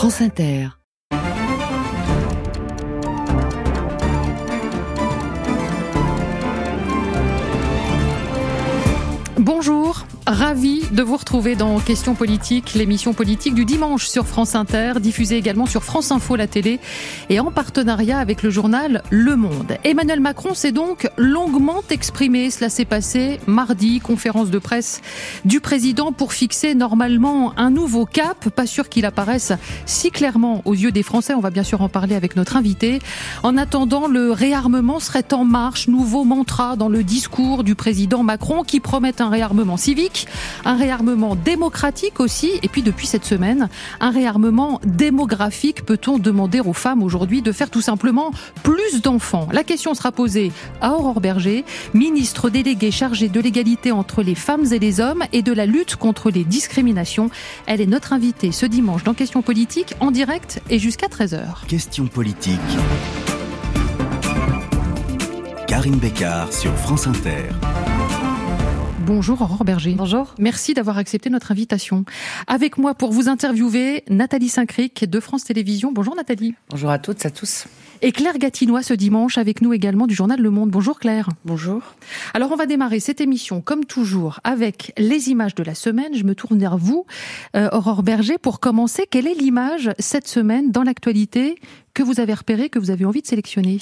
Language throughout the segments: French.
France Inter. Bonjour, ravi de vous retrouver dans Questions politiques, l'émission politique du dimanche sur France Inter, diffusée également sur France Info la télé et en partenariat avec le journal Le Monde. Emmanuel Macron s'est donc longuement exprimé, cela s'est passé mardi, conférence de presse du président pour fixer normalement un nouveau cap, pas sûr qu'il apparaisse si clairement aux yeux des Français, on va bien sûr en parler avec notre invité. En attendant, le réarmement serait en marche, nouveau mantra dans le discours du président Macron qui promet un réarmement civique, un réarmement démocratique aussi, et puis depuis cette semaine, un réarmement démographique. Peut-on demander aux femmes aujourd'hui de faire tout simplement plus d'enfants? La question sera posée à Aurore Berger, ministre déléguée chargée de l'égalité entre les femmes et les hommes et de la lutte contre les discriminations. Elle est notre invitée ce dimanche dans Questions politiques en direct et jusqu'à 13h. Questions politiques. Karine Bécard sur France Inter. Bonjour Aurore Berger. Bonjour. Merci d'avoir accepté notre invitation. Avec moi pour vous interviewer, Nathalie Saint-Cric de France Télévisions. Bonjour Nathalie. Bonjour à toutes, à tous. Et Claire Gatinois ce dimanche avec nous également du journal Le Monde. Bonjour Claire. Bonjour. Alors on va démarrer cette émission comme toujours avec les images de la semaine. Je me tourne vers vous, euh, Aurore Berger, pour commencer. Quelle est l'image cette semaine dans l'actualité que vous avez repérée, que vous avez envie de sélectionner?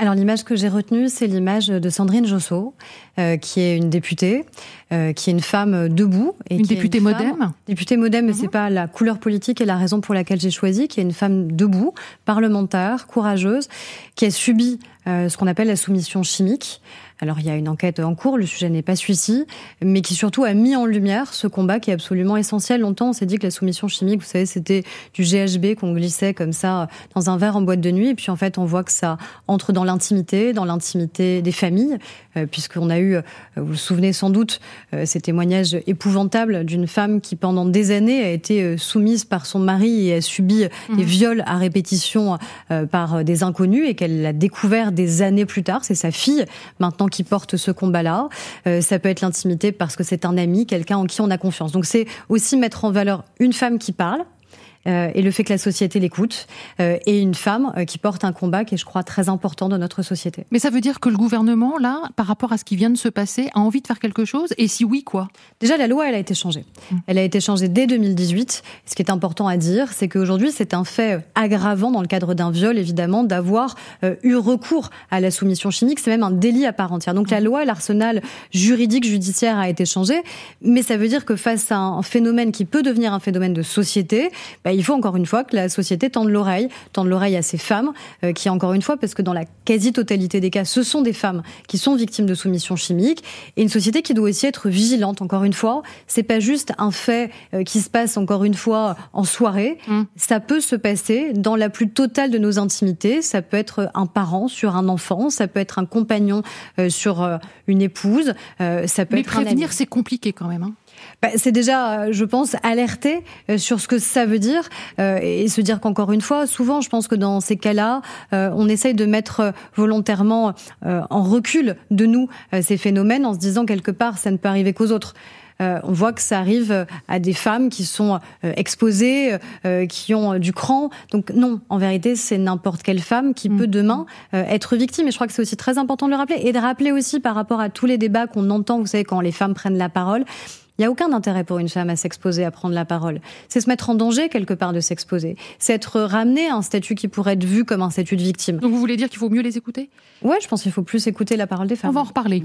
Alors l'image que j'ai retenue, c'est l'image de Sandrine Josso, euh, qui est une députée, euh, qui est une femme debout. Et une députée modem Députée modem, mais c'est mhm. pas la couleur politique et la raison pour laquelle j'ai choisi, qui est une femme debout, parlementaire, courageuse, qui a subi euh, ce qu'on appelle la soumission chimique. Alors il y a une enquête en cours, le sujet n'est pas celui-ci, mais qui surtout a mis en lumière ce combat qui est absolument essentiel. Longtemps, on s'est dit que la soumission chimique, vous savez, c'était du GHB qu'on glissait comme ça dans un verre en boîte de nuit, et puis en fait, on voit que ça entre dans l'intimité, dans l'intimité des familles, euh, puisqu'on a eu, euh, vous vous souvenez sans doute, euh, ces témoignages épouvantables d'une femme qui pendant des années a été soumise par son mari et a subi mmh. des viols à répétition par des inconnus et qu'elle l'a découvert des années plus tard. C'est sa fille maintenant qui porte ce combat-là. Euh, ça peut être l'intimité parce que c'est un ami, quelqu'un en qui on a confiance. Donc c'est aussi mettre en valeur une femme qui parle, euh, et le fait que la société l'écoute, euh, et une femme euh, qui porte un combat qui est, je crois, très important dans notre société. Mais ça veut dire que le gouvernement, là, par rapport à ce qui vient de se passer, a envie de faire quelque chose Et si oui, quoi? Déjà, la loi, elle a été changée. Mmh. Elle a été changée dès 2018. Ce qui est important à dire, c'est qu'aujourd'hui, c'est un fait aggravant dans le cadre d'un viol, évidemment, d'avoir eu recours à la soumission chimique. C'est même un délit à part entière. Donc la mmh. loi, l'arsenal juridique, judiciaire a été changé. Mais ça veut dire que face à un phénomène qui peut devenir un phénomène de société, bah, bah, il faut encore une fois que la société tende l'oreille, tende l'oreille à ces femmes euh, qui, encore une fois, parce que dans la quasi-totalité des cas, ce sont des femmes qui sont victimes de soumission chimique, et une société qui doit aussi être vigilante. Encore une fois, c'est pas juste un fait euh, qui se passe encore une fois en soirée. Mmh. Ça peut se passer dans la plus totale de nos intimités. Ça peut être un parent sur un enfant, ça peut être un compagnon euh, sur une épouse, ça peut Mais être prévenir, c'est compliqué quand même. Hein. Bah, c'est déjà, euh, je pense, alerter euh, sur ce que ça veut dire euh, et se dire qu'encore une fois, souvent, je pense que dans ces cas-là, on essaye de mettre volontairement en recul de nous ces phénomènes en se disant quelque part, ça ne peut arriver qu'aux autres. on voit que ça arrive à des femmes qui sont exposées, qui ont du cran. Donc non, en vérité, c'est n'importe quelle femme qui mm. peut demain être victime. Et je crois que c'est aussi très important de le rappeler. Et de rappeler aussi par rapport à tous les débats qu'on entend, vous savez, quand les femmes prennent la parole, il n'y a aucun intérêt pour une femme à s'exposer, à prendre la parole. C'est se mettre en danger quelque part de s'exposer. C'est être ramené à un statut qui pourrait être vu comme un statut de victime. Donc vous voulez dire qu'il faut mieux les écouter? Ouais, je pense qu'il faut plus écouter la parole des femmes. On va en reparler.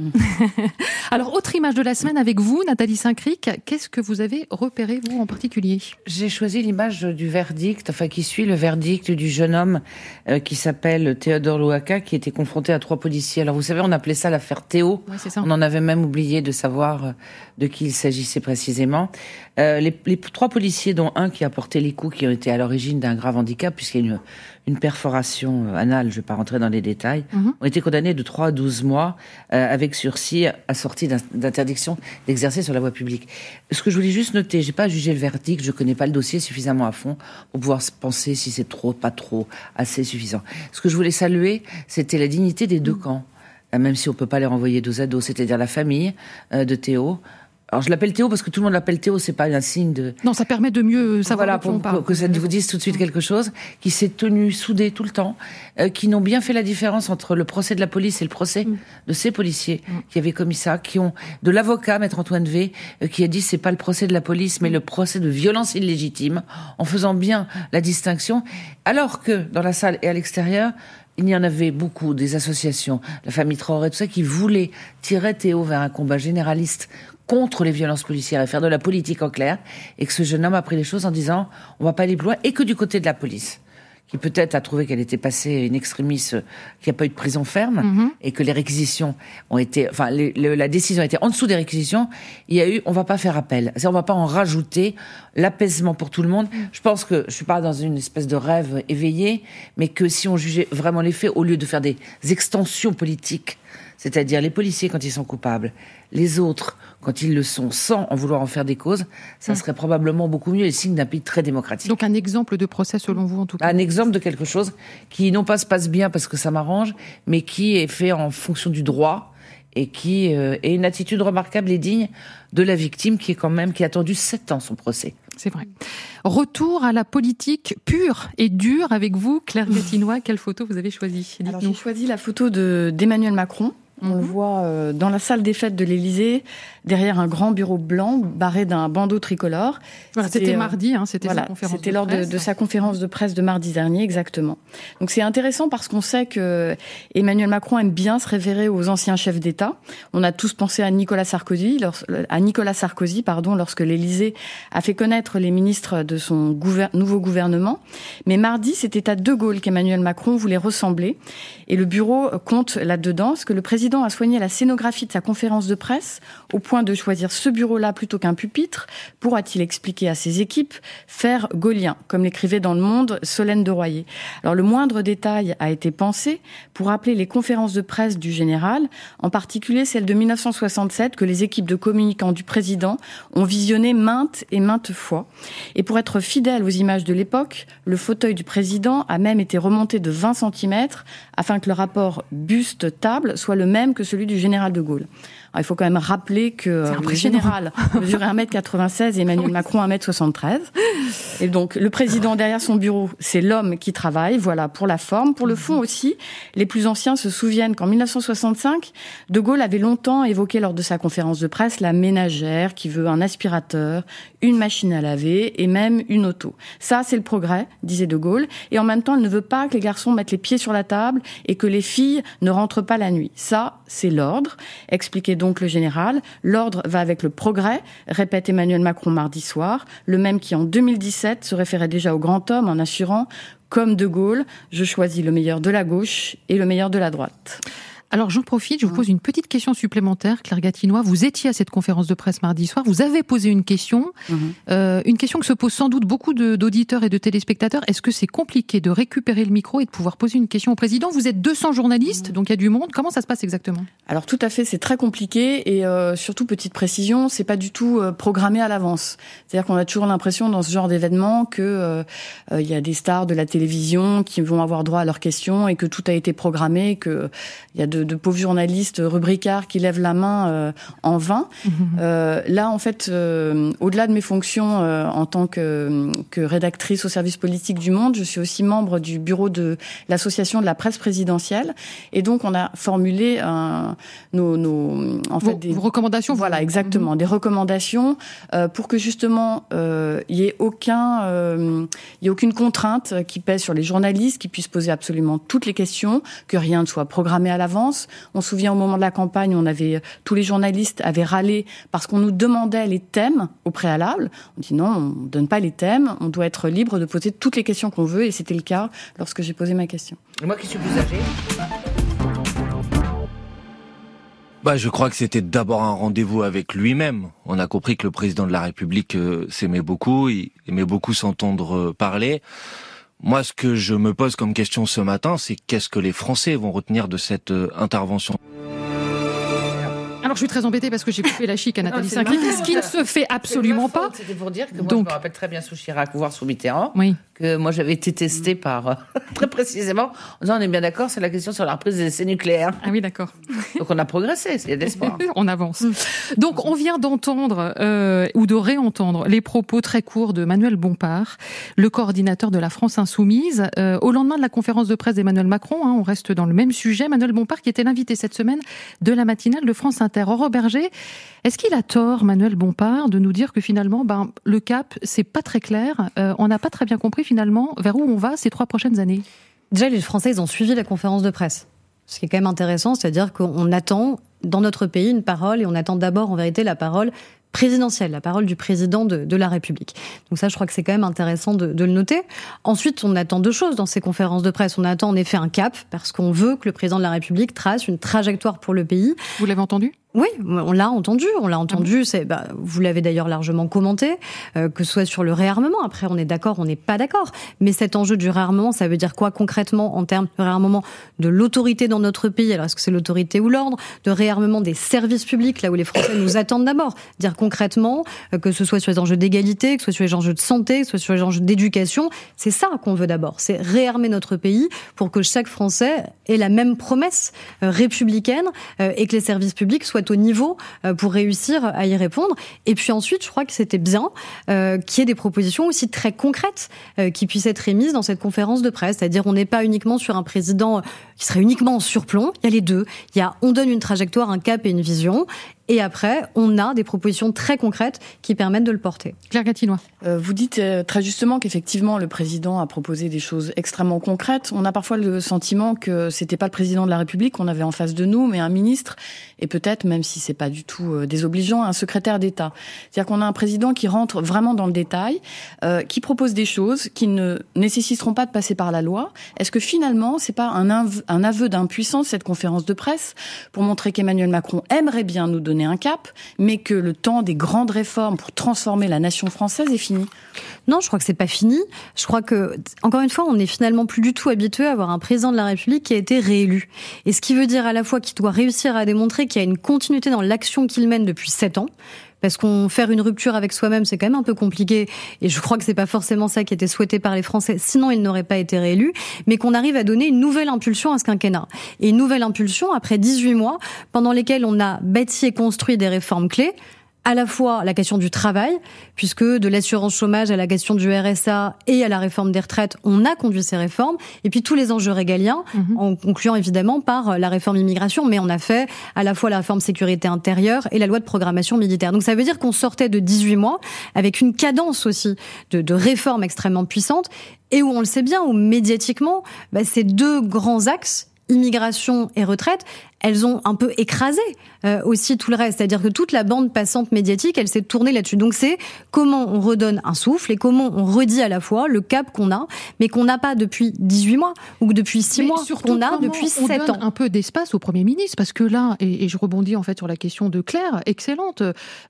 Alors, autre image de la semaine avec vous, Nathalie Saint-Cric. Qu'est-ce que vous avez repéré, vous, en particulier? J'ai choisi l'image du verdict, enfin, qui suit le verdict du jeune homme euh, qui s'appelle Théodore Louaka, qui était confronté à trois policiers. Alors, vous savez, on appelait ça l'affaire Théo. Ouais, ça. On en avait même oublié de savoir euh, de qui il s'agissait précisément. Euh, les, les, trois policiers, dont un qui a porté les coups qui ont été à l'origine d'un grave handicap, puisqu'il y a une, une perforation euh, anale, je ne vais pas rentrer dans les détails, mhm. ont été condamnés de 3 à 12 mois euh, avec sursis assorti d'interdiction d'exercer sur la voie publique. Ce que je voulais juste noter, j'ai pas jugé le verdict, je connais pas le dossier suffisamment à fond pour pouvoir penser si c'est trop, pas trop, assez suffisant. Ce que je voulais saluer, c'était la dignité des deux mhm. camps, même si on peut pas les renvoyer dos à dos, c'est-à-dire la famille de Théo, alors je l'appelle Théo parce que tout le monde l'appelle Théo, c'est pas un signe de. Non, ça permet de mieux savoir voilà, pour, que ça vous dise tout de suite quelque chose. Qui s'est tenu soudé tout le temps, euh, qui n'ont bien fait la différence entre le procès de la police et le procès mm. de ces policiers mm. qui avaient commis ça, qui ont de l'avocat, maître Antoine V, euh, qui a dit c'est pas le procès de la police, mais mm. le procès de violence illégitime, en faisant bien la distinction, alors que dans la salle et à l'extérieur, il y en avait beaucoup, des associations, la famille Traoré, tout ça, qui voulaient tirer Théo vers un combat généraliste contre les violences policières et faire de la politique en clair, et que ce jeune homme a pris les choses en disant on va pas aller plus loin, et que du côté de la police qui peut-être a trouvé qu'elle était passée une extrémiste, qu'il n'y a pas eu de prison ferme, mhm. et que les réquisitions ont été, enfin, la décision a été en dessous des réquisitions, il y a eu, on va pas faire appel. On va pas en rajouter l'apaisement pour tout le monde. Je pense que je suis pas dans une espèce de rêve éveillé, mais que si on jugeait vraiment les faits, au lieu de faire des extensions politiques, c'est-à-dire les policiers quand ils sont coupables, les autres quand ils le sont sans en vouloir en faire des causes, ça mm. serait probablement beaucoup mieux et signe d'un pays très démocratique. Donc un exemple de procès selon vous en tout cas Un exemple de quelque chose qui non pas se passe bien parce que ça m'arrange, mais qui est fait en fonction du droit et qui euh, est une attitude remarquable et digne de la victime qui est quand même qui a attendu sept ans son procès. C'est vrai. Retour à la politique pure et dure avec vous, Claire Gatinois. Quelle photo vous avez choisie? J'ai choisi la photo d'Emmanuel Macron on le mhm. voit euh, dans la salle des fêtes de l'Élysée, derrière un grand bureau blanc barré d'un bandeau tricolore. c'était euh, mardi, hein, c'était C'était lors de, sa conférence de presse de mardi dernier, exactement. Donc c'est intéressant parce qu'on sait que Emmanuel Macron aime bien se référer aux anciens chefs d'État. On a tous pensé à Nicolas Sarkozy, à Nicolas Sarkozy, pardon, lorsque l'Élysée a fait connaître les ministres de son nouveau gouvernement. Mais mardi, c'était à De Gaulle qu'Emmanuel Macron voulait ressembler, et le bureau compte là-dedans ce que le président a soigné la scénographie de sa conférence de presse au point de choisir ce bureau-là plutôt qu'un pupitre. Pourra-t-il expliquer à ses équipes faire gaulien, comme l'écrivait dans Le Monde Solène de Royer Alors le moindre détail a été pensé pour rappeler les conférences de presse du général, en particulier celle de 1967 que les équipes de communicants du président ont visionné maintes et maintes fois. Et pour être fidèle aux images de l'époque, le fauteuil du président a même été remonté de 20 cm afin que le rapport buste-table soit le même que celui du général de Gaulle il faut quand même rappeler que euh, le général mesurait 1m96 et Emmanuel Macron 1m73. Et donc, le président derrière son bureau, c'est l'homme qui travaille, voilà, pour la forme. Pour le fond aussi, les plus anciens se souviennent qu'en 1965, De Gaulle avait longtemps évoqué lors de sa conférence de presse la ménagère qui veut un aspirateur, une machine à laver et même une auto. Ça, c'est le progrès, disait De Gaulle. Et en même temps, elle ne veut pas que les garçons mettent les pieds sur la table et que les filles ne rentrent pas la nuit. Ça, c'est l'ordre. Expliquez donc donc le général. L'ordre va avec le progrès, répète Emmanuel Macron mardi soir, le même qui en 2017 se référait déjà au grand homme en assurant, comme De Gaulle, je choisis le meilleur de la gauche et le meilleur de la droite. Alors j'en profite, je vous pose une petite question supplémentaire, Claire Gatinois. Vous étiez à cette conférence de presse mardi soir, vous avez posé une question, mhm. euh, une question que se posent sans doute beaucoup d'auditeurs et de téléspectateurs. Est-ce que c'est compliqué de récupérer le micro et de pouvoir poser une question au président? Vous êtes 200 journalistes, mhm. donc il y a du monde. Comment ça se passe exactement? Alors tout à fait, c'est très compliqué et euh, surtout petite précision, c'est pas du tout euh, programmé à l'avance. C'est-à-dire qu'on a toujours l'impression dans ce genre d'événement que il y a des stars de la télévision qui vont avoir droit à leurs questions et que tout a été programmé, que il y a de, de, pauvres journalistes rubricards qui lèvent la main euh, en vain. Mhm. Euh, là, en fait, euh, au-delà de mes fonctions en tant que, que, rédactrice au service politique du Monde, je suis aussi membre du bureau de l'association de la presse présidentielle. Et donc, on a formulé un, nos, nos, en fait, des recommandations. Voilà, exactement, mhm. des recommandations pour que justement il y ait aucun, il y ait aucune contrainte qui pèse sur les journalistes, qui puissent poser absolument toutes les questions, que rien ne soit programmé à l'avance on se souvient au moment de la campagne, on avait tous les journalistes avaient râlé parce qu'on nous demandait les thèmes au préalable. On dit non, on ne donne pas les thèmes, on doit être libre de poser toutes les questions qu'on veut et c'était le cas lorsque j'ai posé ma question. moi qui suis plus âgé bah, je crois que c'était d'abord un rendez-vous avec lui-même. On a compris que le président de la République euh, s'aimait beaucoup, il aimait beaucoup s'entendre euh, parler. Moi, ce que je me pose comme question ce matin, c'est qu'est-ce que les Français vont retenir de cette euh, intervention? Alors je suis très embêtée parce que j'ai coupé la chic à Nathalie Sinclair, ce qui ne se fait absolument pas. C'était pour dire que moi, Donc, je me rappelle très bien sous Chirac, voire sous Mitterrand, oui. que moi j'avais été testée par, euh, très précisément, en disant on est bien d'accord, c'est la question sur la reprise des essais nucléaires. Ah oui, d'accord. Donc on a progressé, il y a d'espoir. on avance. Donc on vient d'entendre euh, ou de réentendre les propos très courts de Manuel Bompard, le coordinateur de la France Insoumise, euh, au lendemain de la conférence de presse d'Emmanuel Macron. Hein, on reste dans le même sujet. Manuel Bompard qui était l'invité cette semaine de la matinale de France Inter. Aurore Berger, est-ce qu'il a tort, Manuel Bompard, de nous dire que finalement, ben, le cap, c'est pas très clair. Euh, on n'a pas très bien compris finalement vers où on va ces trois prochaines années? Déjà, les Français, ils ont suivi la conférence de presse. Ce qui est quand même intéressant, c'est-à-dire qu'on attend dans notre pays une parole et on attend d'abord en vérité la parole présidentielle, la parole du président de, de, la République. Donc ça, je crois que c'est quand même intéressant de, de, le noter. Ensuite, on attend deux choses dans ces conférences de presse. On attend en effet un cap, parce qu'on veut que le président de la République trace une trajectoire pour le pays. Vous l'avez entendu? Oui, on l'a entendu, on l'a entendu. Ah c'est, bah, vous l'avez d'ailleurs largement commenté, euh, que ce soit sur le réarmement. Après, on est d'accord, on n'est pas d'accord. Mais cet enjeu du réarmement, ça veut dire quoi concrètement en termes de réarmement de l'autorité dans notre pays? Alors, est-ce que c'est l'autorité ou l'ordre? De réarmement des services publics, là où les Français nous attendent d'abord. Dire concrètement euh, que ce soit sur les enjeux d'égalité, que ce soit sur les enjeux de santé, que ce soit sur les enjeux d'éducation, c'est ça qu'on veut d'abord. C'est réarmer notre pays pour que chaque Français ait la même promesse euh, républicaine et que les services publics soient au niveau euh, pour réussir à y répondre. Et puis ensuite, je crois que c'était bien euh, qu'il y ait des propositions aussi très concrètes euh, qui puissent être émises dans cette conférence de presse. C'est-à-dire, on n'est pas uniquement sur un président qui serait uniquement en surplomb. Il y a les deux. Il y a, on donne une trajectoire, un cap et une vision. Et après, on a des propositions très concrètes qui permettent de le porter. Claire Gatinois. Euh, vous dites euh, très justement qu'effectivement, le président a proposé des choses extrêmement concrètes. On a parfois le sentiment que c'était pas le président de la République qu'on avait en face de nous, mais un ministre, et peut-être, même si c'est pas du tout euh, désobligeant, un secrétaire d'État. C'est-à-dire qu'on a un président qui rentre vraiment dans le détail, euh, qui propose des choses qui ne nécessiteront pas de passer par la loi. Est-ce que finalement, c'est pas un un aveu d'impuissance, cette conférence de presse, pour montrer qu'Emmanuel Macron aimerait bien nous donner un cap, mais que le temps des grandes réformes pour transformer la nation française est fini? Non, je crois que c'est pas fini. Je crois que, encore une fois, on n'est finalement plus du tout habitué à avoir un président de la République qui a été réélu. Et ce qui veut dire à la fois qu'il doit réussir à démontrer qu'il y a une continuité dans l'action qu'il mène depuis sept ans, parce qu'on faire une rupture avec soi-même, c'est quand même un peu compliqué. Et je crois que c'est pas forcément ça qui était souhaité par les Français. Sinon, il n'aurait pas été réélu. Mais qu'on arrive à donner une nouvelle impulsion à ce quinquennat. Et une nouvelle impulsion après 18 mois pendant lesquels on a bâti et construit des réformes clés à la fois la question du travail, puisque de l'assurance chômage à la question du RSA et à la réforme des retraites, on a conduit ces réformes, et puis tous les enjeux régaliens, mhm. en concluant évidemment par la réforme immigration, mais on a fait à la fois la réforme sécurité intérieure et la loi de programmation militaire. Donc ça veut dire qu'on sortait de 18 mois avec une cadence aussi de, de réformes extrêmement puissantes, et où on le sait bien, où médiatiquement, bah, ces deux grands axes immigration et retraite, elles ont un peu écrasé euh, aussi tout le reste. C'est-à-dire que toute la bande passante médiatique, elle s'est tournée là-dessus. Donc c'est comment on redonne un souffle et comment on redit à la fois le cap qu'on a, mais qu'on n'a pas depuis 18 mois ou depuis 6 mois, qu'on a depuis 7 ans. un peu d'espace au Premier ministre, parce que là, et, je rebondis en fait sur la question de Claire, excellente,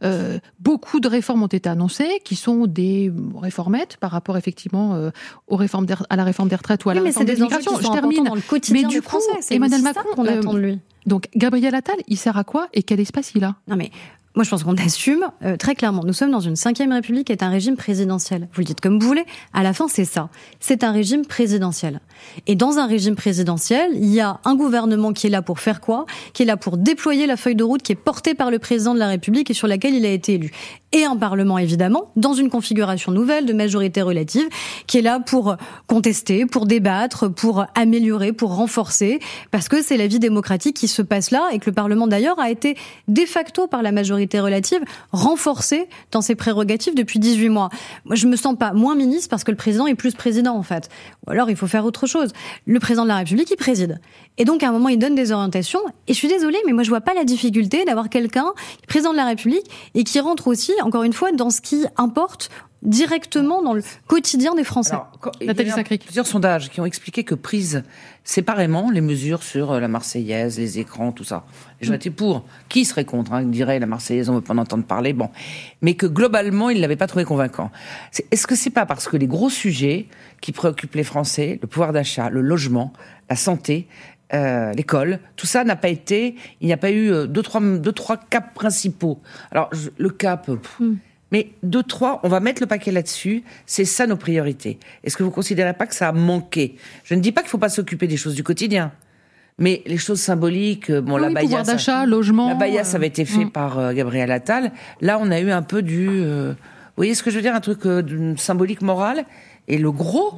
euh, beaucoup de réformes ont été annoncées, qui sont des réformettes par rapport effectivement euh, aux réformes à la réforme des retraites ou à la réforme des migrations. Je termine. Dans le quotidien mais du coup, Emmanuel Macron, qu'on attend de lui. Donc Gabriel Attal, il sert à quoi et quel espace il a? Non mais moi, je pense qu'on assume euh, très clairement. Nous sommes dans une cinquième république qui est un régime présidentiel. Vous le dites comme vous voulez. À la fin, c'est ça. C'est un régime présidentiel. Et dans un régime présidentiel, il y a un gouvernement qui est là pour faire quoi? Qui est là pour déployer la feuille de route qui est portée par le président de la République et sur laquelle il a été élu. Et un parlement, évidemment, dans une configuration nouvelle de majorité relative, qui est là pour contester, pour débattre, pour améliorer, pour renforcer, parce que c'est la vie démocratique qui se passe là et que le parlement d'ailleurs a été de facto par la majorité relative, renforcée dans ses prérogatives depuis 18 mois. Moi, je me sens pas moins ministre parce que le président est plus président, en fait. Ou alors, il faut faire autre chose. Le président de la République, il préside. Et donc, à un moment, il donne des orientations. Et je suis désolée, mais moi, je vois pas la difficulté d'avoir quelqu'un, président de la République, et qui rentre aussi, encore une fois, dans ce qui importe directement dans le quotidien des Français. Alors, il y a plusieurs sondages qui ont expliqué que prise séparément les mesures sur la Marseillaise, les écrans, tout ça. Les gens mm. étaient pour. Qui serait contre hein, dirait la Marseillaise, on ne veut pas en entendre parler. Bon, mais que globalement, ils ne l'avaient pas trouvé convaincant. Est-ce que c'est pas parce que les gros sujets qui préoccupent les Français, le pouvoir d'achat, le logement, la santé, euh, l'école, tout ça n'a pas été, il n'y a pas eu euh, deux trois deux trois caps principaux. Alors le cap, hmm. mais deux trois, on va mettre le paquet là-dessus. C'est ça nos priorités. Est-ce que vous considérez pas que ça a manqué? Je ne dis pas qu'il faut pas s'occuper des choses du quotidien. Mais les choses symboliques, euh, bon, la Baïa, d'achat, logement. La Baïa, ça avait été fait hmm. par Gabriel Attal. Là, on a eu un peu du, vous voyez ce que je veux dire, un truc symbolique moral. Et le gros,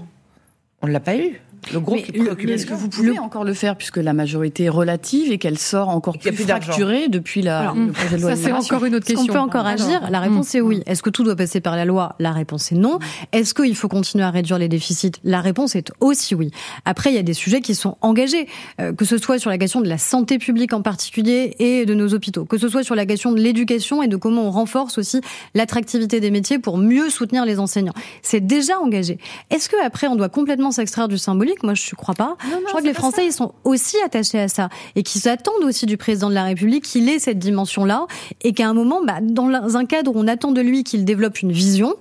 on ne l'a pas eu. Le gros Est-ce que vous pouvez encore le faire puisque la majorité est relative et qu'elle sort encore plus, fracturée depuis la, le projet de loi Ça, c'est encore une autre question. Est-ce qu'on peut encore agir? La réponse est oui. Est-ce que tout doit passer par la loi? La réponse est non. Est-ce qu'il faut continuer à réduire les déficits? La réponse est aussi oui. Après, il y a des sujets qui sont engagés, euh, que ce soit sur la question de la santé publique en particulier et de nos hôpitaux, que ce soit sur la question de l'éducation et de comment on renforce aussi l'attractivité des métiers pour mieux soutenir les enseignants. C'est déjà engagé. Est-ce que après on doit complètement s'extraire du symbolique moi, je ne crois pas. je crois que les Français, ils sont aussi attachés à ça et qu'ils attendent aussi du président de la République qu'il ait cette dimension-là et qu'à un moment, bah, dans un cadre où on attend de lui qu'il développe une vision,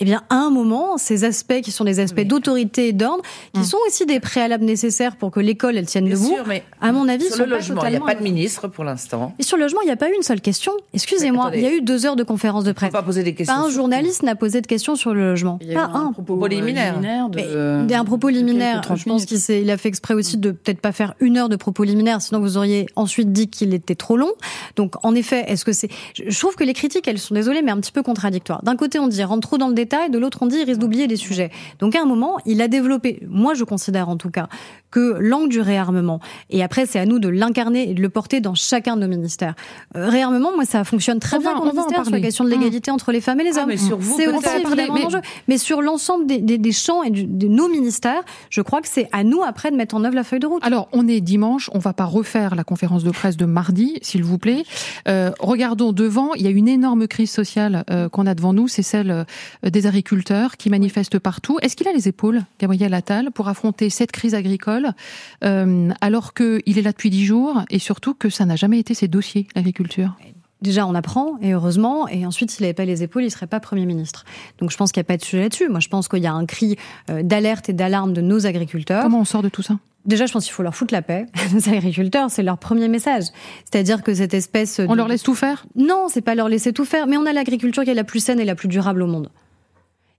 eh bien, à un moment, ces aspects qui sont des aspects d'autorité et d'ordre, qui hum. sont aussi des préalables nécessaires pour que l'école, elle tienne debout, mais à mon avis, sur le logement, il n'y a pas de ministre pour l'instant. Et sur le logement, il n'y a pas eu une seule question. Excusez-moi, il y a eu deux heures de conférence de presse. Pas, poser des questions pas un journaliste n'a posé de questions sur le logement. Il y a pas un. propos liminaire. De, un propos liminaire. Je pense qu'il il a fait exprès aussi de peut-être pas faire une heure de propos liminaire, sinon vous auriez ensuite dit qu'il était trop long. Donc, en effet, est-ce que c'est Je trouve que les critiques, elles sont désolées, mais un petit peu contradictoires. D'un côté, on dit rentre trop dans le détail, de l'autre, on dit d'oublier des sujets. Donc à un moment, il a développé, moi je considère en tout cas, que l'angle du réarmement, et après c'est à nous de l'incarner et de le porter dans chacun de nos ministères. Euh, réarmement, moi ça fonctionne très bien dans ministère sur la question de l'égalité entre les femmes et les ah, hommes. c'est aussi mais... mais sur l'ensemble des, des, champs et de nos ministères, je crois que c'est à nous après de mettre en œuvre la feuille de route. Alors on est dimanche, on va pas refaire la conférence de presse de mardi, s'il vous plaît. Euh, regardons devant, il y a une énorme crise sociale euh, qu'on a devant nous, c'est celle des agriculteurs qui manifeste partout. Est-ce qu'il a les épaules, Gabriel Attal, pour affronter cette crise agricole, euh, alors qu'il est là depuis dix jours et surtout que ça n'a jamais été ses dossiers, l'agriculture? Déjà, on apprend, et heureusement, et ensuite, s'il n'avait pas les épaules, il serait pas Premier ministre. Donc je pense qu'il n'y a pas de sujet là-dessus. Moi, je pense qu'il y a un cri euh, d'alerte et d'alarme de nos agriculteurs. Comment on sort de tout ça? Déjà, je pense qu'il faut leur foutre la paix. Nos agriculteurs, c'est leur premier message. C'est-à-dire que cette espèce... On leur laisse tout faire? Non, c'est pas leur laisser tout faire, mais on a l'agriculture qui est la plus saine et la plus durable au monde.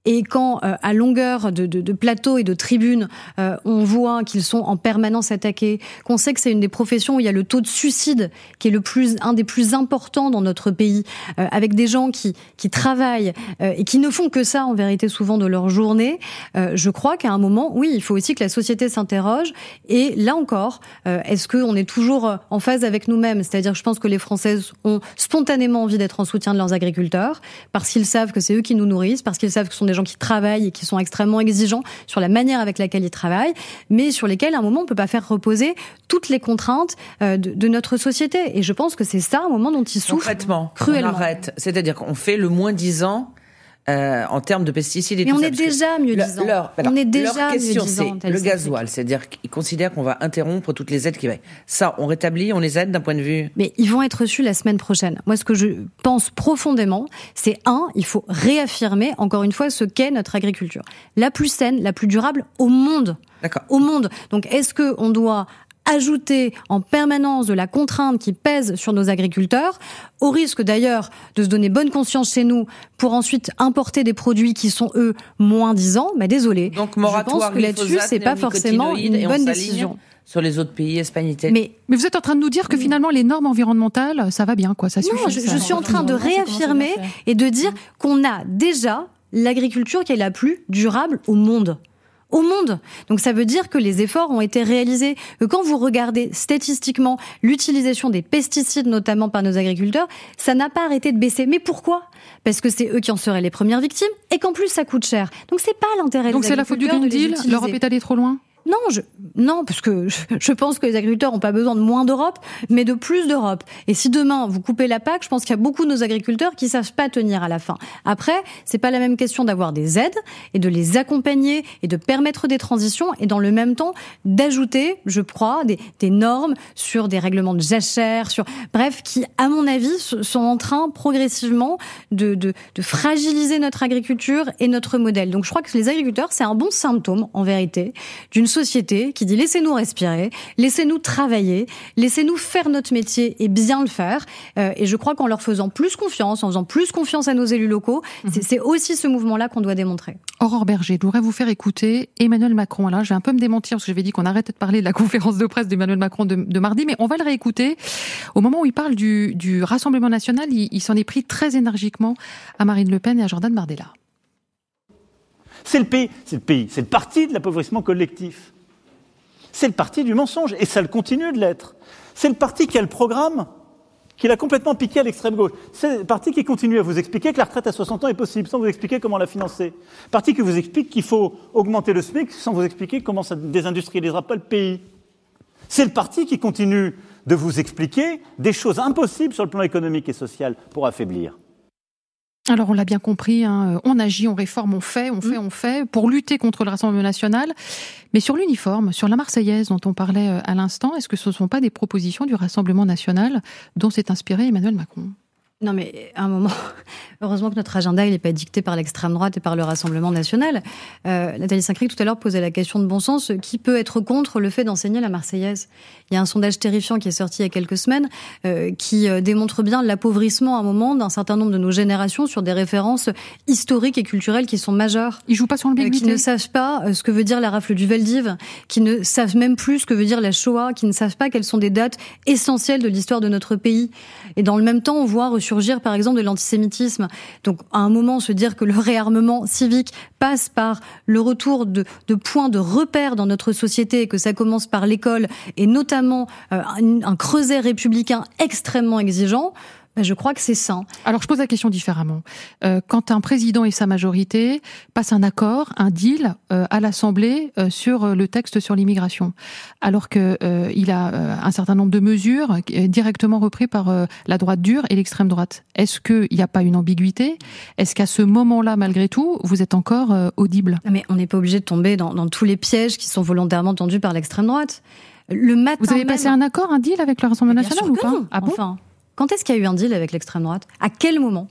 Et quand, euh, à longueur de, de, de, plateaux et de tribunes, euh, on voit qu'ils sont en permanence attaqués, qu'on sait que c'est une des professions où il y a le taux de suicide qui est le plus, un des plus importants dans notre pays, euh, avec des gens qui, qui travaillent et qui ne font que ça, en vérité, souvent de leur journée, je crois qu'à un moment, oui, il faut aussi que la société s'interroge. Et là encore, est-ce qu'on est toujours en phase avec nous-mêmes? C'est-à-dire, je pense que les Françaises ont spontanément envie d'être en soutien de leurs agriculteurs, parce qu'ils savent que c'est eux qui nous nourrissent, parce qu'ils savent que ce sont des gens qui travaillent et qui sont extrêmement exigeants sur la manière avec laquelle ils travaillent, mais sur lesquels à un moment on peut pas faire reposer toutes les contraintes euh, de, notre société. Et je pense que c'est ça un moment dont ils souffrent cruellement. On arrête, c'est-à-dire qu'on fait le moins disant euh, en termes de pesticides et Mais tout on est déjà mieux disant. Leur, on est déjà leur question, c'est le gasoil, c'est-à-dire qu'ils considèrent qu'on va interrompre toutes les aides qui vont. Ça, on rétablit, on les aide d'un point de vue. Mais ils vont être reçus la semaine prochaine. Moi, ce que je pense profondément, c'est un, il faut réaffirmer encore une fois ce qu'est notre agriculture, la plus saine, la plus durable au monde. D'accord. Au monde. Donc, est-ce que on doit ajouter en permanence de la contrainte qui pèse sur nos agriculteurs, au risque d'ailleurs de se donner bonne conscience chez nous pour ensuite importer des produits qui sont eux moins disants, bah désolé. Donc moratoire, Je pense que là-dessus c'est pas forcément une bonne décision sur les autres pays espagnols. Mais, mais vous êtes en train de nous dire que finalement les normes environnementales, ça va bien, quoi, ça suffit. Non, je, je suis en train de réaffirmer et de dire qu'on a déjà l'agriculture qui est la plus durable au monde au monde. Donc ça veut dire que les efforts ont été réalisés. Quand vous regardez statistiquement l'utilisation des pesticides, notamment par nos agriculteurs, ça n'a pas arrêté de baisser. Mais pourquoi? Parce que c'est eux qui en seraient les premières victimes et qu'en plus ça coûte cher. Donc c'est pas l'intérêt. Donc c'est la faute du Green Deal? L'Europe est allée trop loin? Non, je, non, parce que je, pense que les agriculteurs n'ont pas besoin de moins d'Europe, mais de plus d'Europe. Et si demain vous coupez la PAC, je pense qu'il y a beaucoup de nos agriculteurs qui savent pas tenir à la fin. Après, c'est pas la même question d'avoir des aides et de les accompagner et de permettre des transitions et dans le même temps d'ajouter, je crois, des, des, normes sur des règlements de jachère, sur bref, qui, à mon avis, sont en train progressivement de, de, de fragiliser notre agriculture et notre modèle. Donc je crois que les agriculteurs, c'est un bon symptôme, en vérité, d'une société société qui dit laissez-nous respirer, laissez-nous travailler, laissez-nous faire notre métier et bien le faire. Euh, et je crois qu'en leur faisant plus confiance, en faisant plus confiance à nos élus locaux, mhm. c'est aussi ce mouvement-là qu'on doit démontrer. Aurore Berger, je voudrais vous faire écouter Emmanuel Macron. Alors, je vais un peu me démentir parce que j'avais dit qu'on arrêtait de parler de la conférence de presse d'Emmanuel Macron de, mardi, mais on va le réécouter. Au moment où il parle du, Rassemblement national, il, il s'en est pris très énergiquement à Marine Le Pen et à Jordan Bardella. C'est le pays, c'est le pays, c'est le parti de l'appauvrissement collectif. C'est le parti du mensonge, et ça le continue de l'être. C'est le parti qui a le programme qu'il a complètement piqué à l'extrême gauche. C'est le parti qui continue à vous expliquer que la retraite à 60 ans est possible, sans vous expliquer comment la financer. Le parti qui vous explique qu'il faut augmenter le SMIC, sans vous expliquer comment ça ne désindustrialisera pas le pays. C'est le parti qui continue de vous expliquer des choses impossibles sur le plan économique et social pour affaiblir. Alors on l'a bien compris, hein, on agit, on réforme, on fait, on fait, mm. on fait, pour lutter contre le Rassemblement national. Mais sur l'uniforme, sur la Marseillaise dont on parlait euh, à l'instant, est-ce que ce ne sont pas des propositions du Rassemblement national dont s'est inspiré Emmanuel Macron? Non, mais à un moment, heureusement que notre agenda il n'est pas dicté par l'extrême droite et par le Rassemblement national. Euh, Nathalie Saint-Cric tout à l'heure posait la question de bon sens qui peut être contre le fait d'enseigner la Marseillaise? Il y a un sondage terrifiant qui est sorti il y a quelques semaines euh, qui euh, démontre bien l'appauvrissement à un moment d'un certain nombre de nos générations sur des références historiques et culturelles qui sont majeures. Ils jouent pas sur le euh, Qui ne savent pas ce que veut dire la rafle du Veldiv, qui ne savent même plus ce que veut dire la Shoah, qui ne savent pas quelles sont des dates essentielles de l'histoire de notre pays. Et dans le même temps, on voit par exemple de l'antisémitisme. Donc à un moment se dire que le réarmement civique passe par le retour de, points de repère dans notre société, et que ça commence par l'école et notamment euh, un creuset républicain extrêmement exigeant. Ben, je crois que c'est ça. Alors je pose la question différemment. Euh, quand un président et sa majorité passent un accord, un deal euh, à l'Assemblée euh, sur le texte sur l'immigration, alors que il a un certain nombre de mesures directement reprises par la droite dure et l'extrême droite, est-ce qu'il n'y a pas une ambiguïté? Est-ce qu'à ce moment-là, malgré tout, vous êtes encore audible? Mais on n'est pas obligé de tomber dans, dans tous les pièges qui sont volontairement tendus par l'extrême droite. Le matin vous avez passé un accord, un deal avec le Rassemblement national ou pas? ah Enfin. Quand est-ce qu'il y a eu un deal avec l'extrême droite? À quel moment?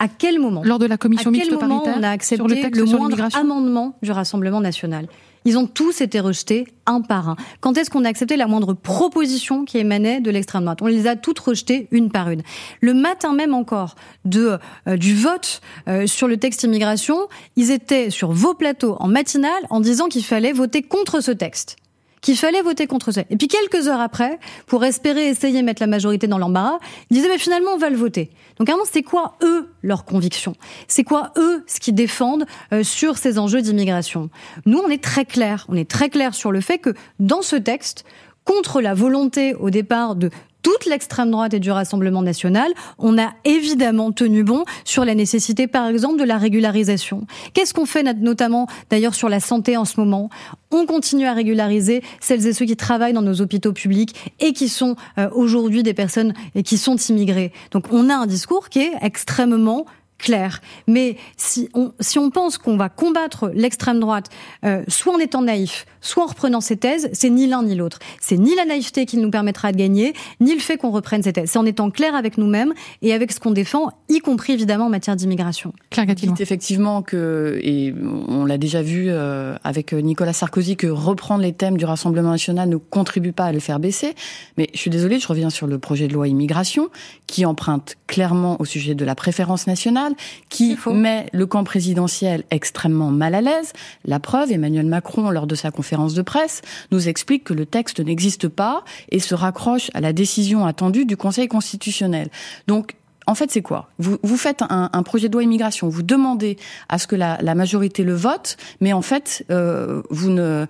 À quel moment? Lors de la commission mixte moment on a accepté le, moindre amendement du Rassemblement national? Ils ont tous été rejetés un par un. Quand est-ce qu'on a accepté la moindre proposition qui émanait de l'extrême droite? On les a toutes rejetées une par une. Le matin même encore de euh, du vote euh, sur le texte immigration, ils étaient sur vos plateaux en matinale en disant qu'il fallait voter contre ce texte qu'il fallait voter contre ça. Et puis quelques heures après, pour espérer essayer de mettre la majorité dans l'embarras, ils disaient mais finalement on va le voter. Donc à un c'est quoi eux leurs convictions? C'est quoi eux ce qu'ils défendent euh, sur ces enjeux d'immigration? Nous on est très clair, on est très clair sur le fait que dans ce texte contre la volonté au départ de toute l'extrême droite et du Rassemblement national, on a évidemment tenu bon sur la nécessité, par exemple, de la régularisation. Qu'est-ce qu'on fait notamment, d'ailleurs, sur la santé en ce moment? On continue à régulariser celles et ceux qui travaillent dans nos hôpitaux publics et qui sont euh, aujourd'hui des personnes et qui sont immigrées. Donc, on a un discours qui est extrêmement clair. Mais si on, si on pense qu'on va combattre l'extrême droite, euh, soit en étant naïf, soit en reprenant ses thèses, c'est ni l'un ni l'autre. C'est ni la naïveté qui nous permettra de gagner, ni le fait qu'on reprenne ses thèses. C'est en étant clair avec nous-mêmes et avec ce qu'on défend, y compris évidemment en matière d'immigration. Claire effectivement que, et on l'a déjà vu euh, avec Nicolas Sarkozy, que reprendre les thèmes du Rassemblement national ne contribue pas à le faire baisser. Mais je suis désolée, je reviens sur le projet de loi immigration qui emprunte clairement au sujet de la préférence nationale qui met le camp présidentiel extrêmement mal à l'aise. La preuve, Emmanuel Macron, lors de sa conférence de presse, nous explique que le texte n'existe pas et se raccroche à la décision attendue du Conseil constitutionnel. Donc, en fait, c'est quoi vous, vous faites un, un, projet de loi immigration, vous demandez à ce que la, la majorité le vote, mais en fait, euh, vous ne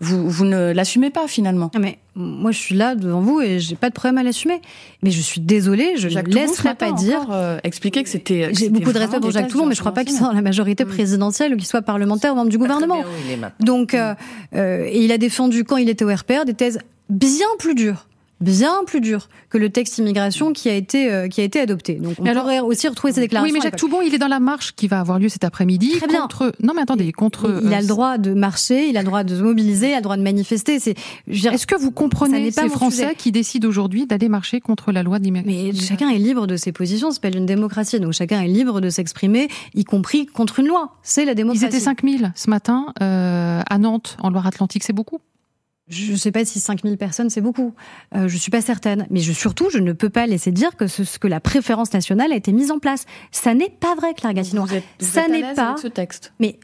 vous, vous ne l'assumez pas finalement. Ah, mais moi, je suis là devant vous et j'ai pas de problème à l'assumer. Mais je suis désolée, je ne laisserai pas dire. Euh, expliquer que c'était. J'ai beaucoup de respect pour Jacques Toulon, mais je crois pas qu'il soit dans la majorité présidentielle ou qu'il soit parlementaire ou membre du gouvernement. Donc, euh, euh, et il a défendu quand il était au RPR des thèses bien plus dures bien plus dur que le texte immigration qui a été euh, qui a été adopté. Donc on pourrait aussi retrouver ces déclarations. Oui, mais Jacques Toubon, il est dans la marche qui va avoir lieu cet après-midi contre. Non, mais attendez, contre. Il, a le droit de marcher, il a le droit de se mobiliser, il a le droit de manifester. C'est. Est-ce que vous comprenez ces Français qui décident aujourd'hui d'aller marcher contre la loi d'immigration Mais chacun est libre de ses positions. C'est pas une démocratie, donc chacun est libre de s'exprimer, y compris contre une loi. C'est la démocratie. Ils étaient 5000 ce matin euh, à Nantes, en Loire-Atlantique. C'est beaucoup? Je ne sais pas si 5000 personnes, c'est beaucoup. Euh, je suis pas certaine. Mais je, surtout, je ne peux pas laisser dire que, ce, que la préférence nationale a été mise en place. Ça n'est pas vrai, Claire Gattino. Ça n'est pas. ce texte? Mais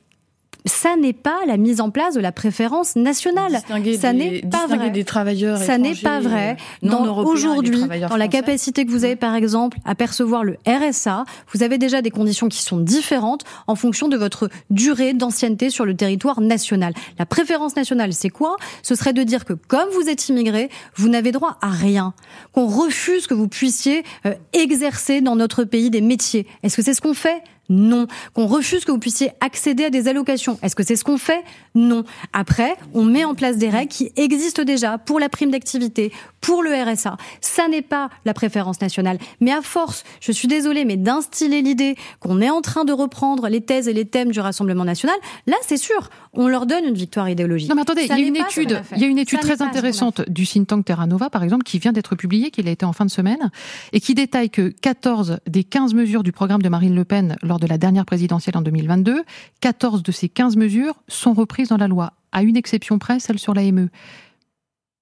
ça n'est pas la mise en place de la préférence nationale. ça n'est pas vrai. Des travailleurs ça n'est pas vrai. Aujourd'hui, dans la capacité que vous avez, par exemple, à percevoir le RSA, vous avez déjà des conditions qui sont différentes en fonction de votre durée d'ancienneté sur le territoire national. La préférence nationale, c'est quoi? Ce serait de dire que comme vous êtes immigré, vous n'avez droit à rien, qu'on refuse que vous puissiez euh, exercer dans notre pays des métiers. Est-ce que c'est ce qu'on fait? Non. Qu'on refuse que vous puissiez accéder à des allocations. Est-ce que c'est ce qu'on fait? Non. Après, on met en place des règles qui existent déjà pour la prime d'activité, pour le RSA. Ça n'est pas la préférence nationale. Mais à force, je suis désolée, mais d'instiller l'idée qu'on est en train de reprendre les thèses et les thèmes du Rassemblement national, là, c'est sûr, on leur donne une victoire idéologique. Non, mais attendez, il y a une étude, il y a une étude très intéressante du think tank Terra Nova, par exemple, qui vient d'être publiée, qui a été en fin de semaine, et qui détaille que 14 des 15 mesures du programme de Marine Le Pen lors de la dernière présidentielle en 2022, 14 de ces 15 mesures sont reprises dans la loi, à une exception près, celle sur l'AME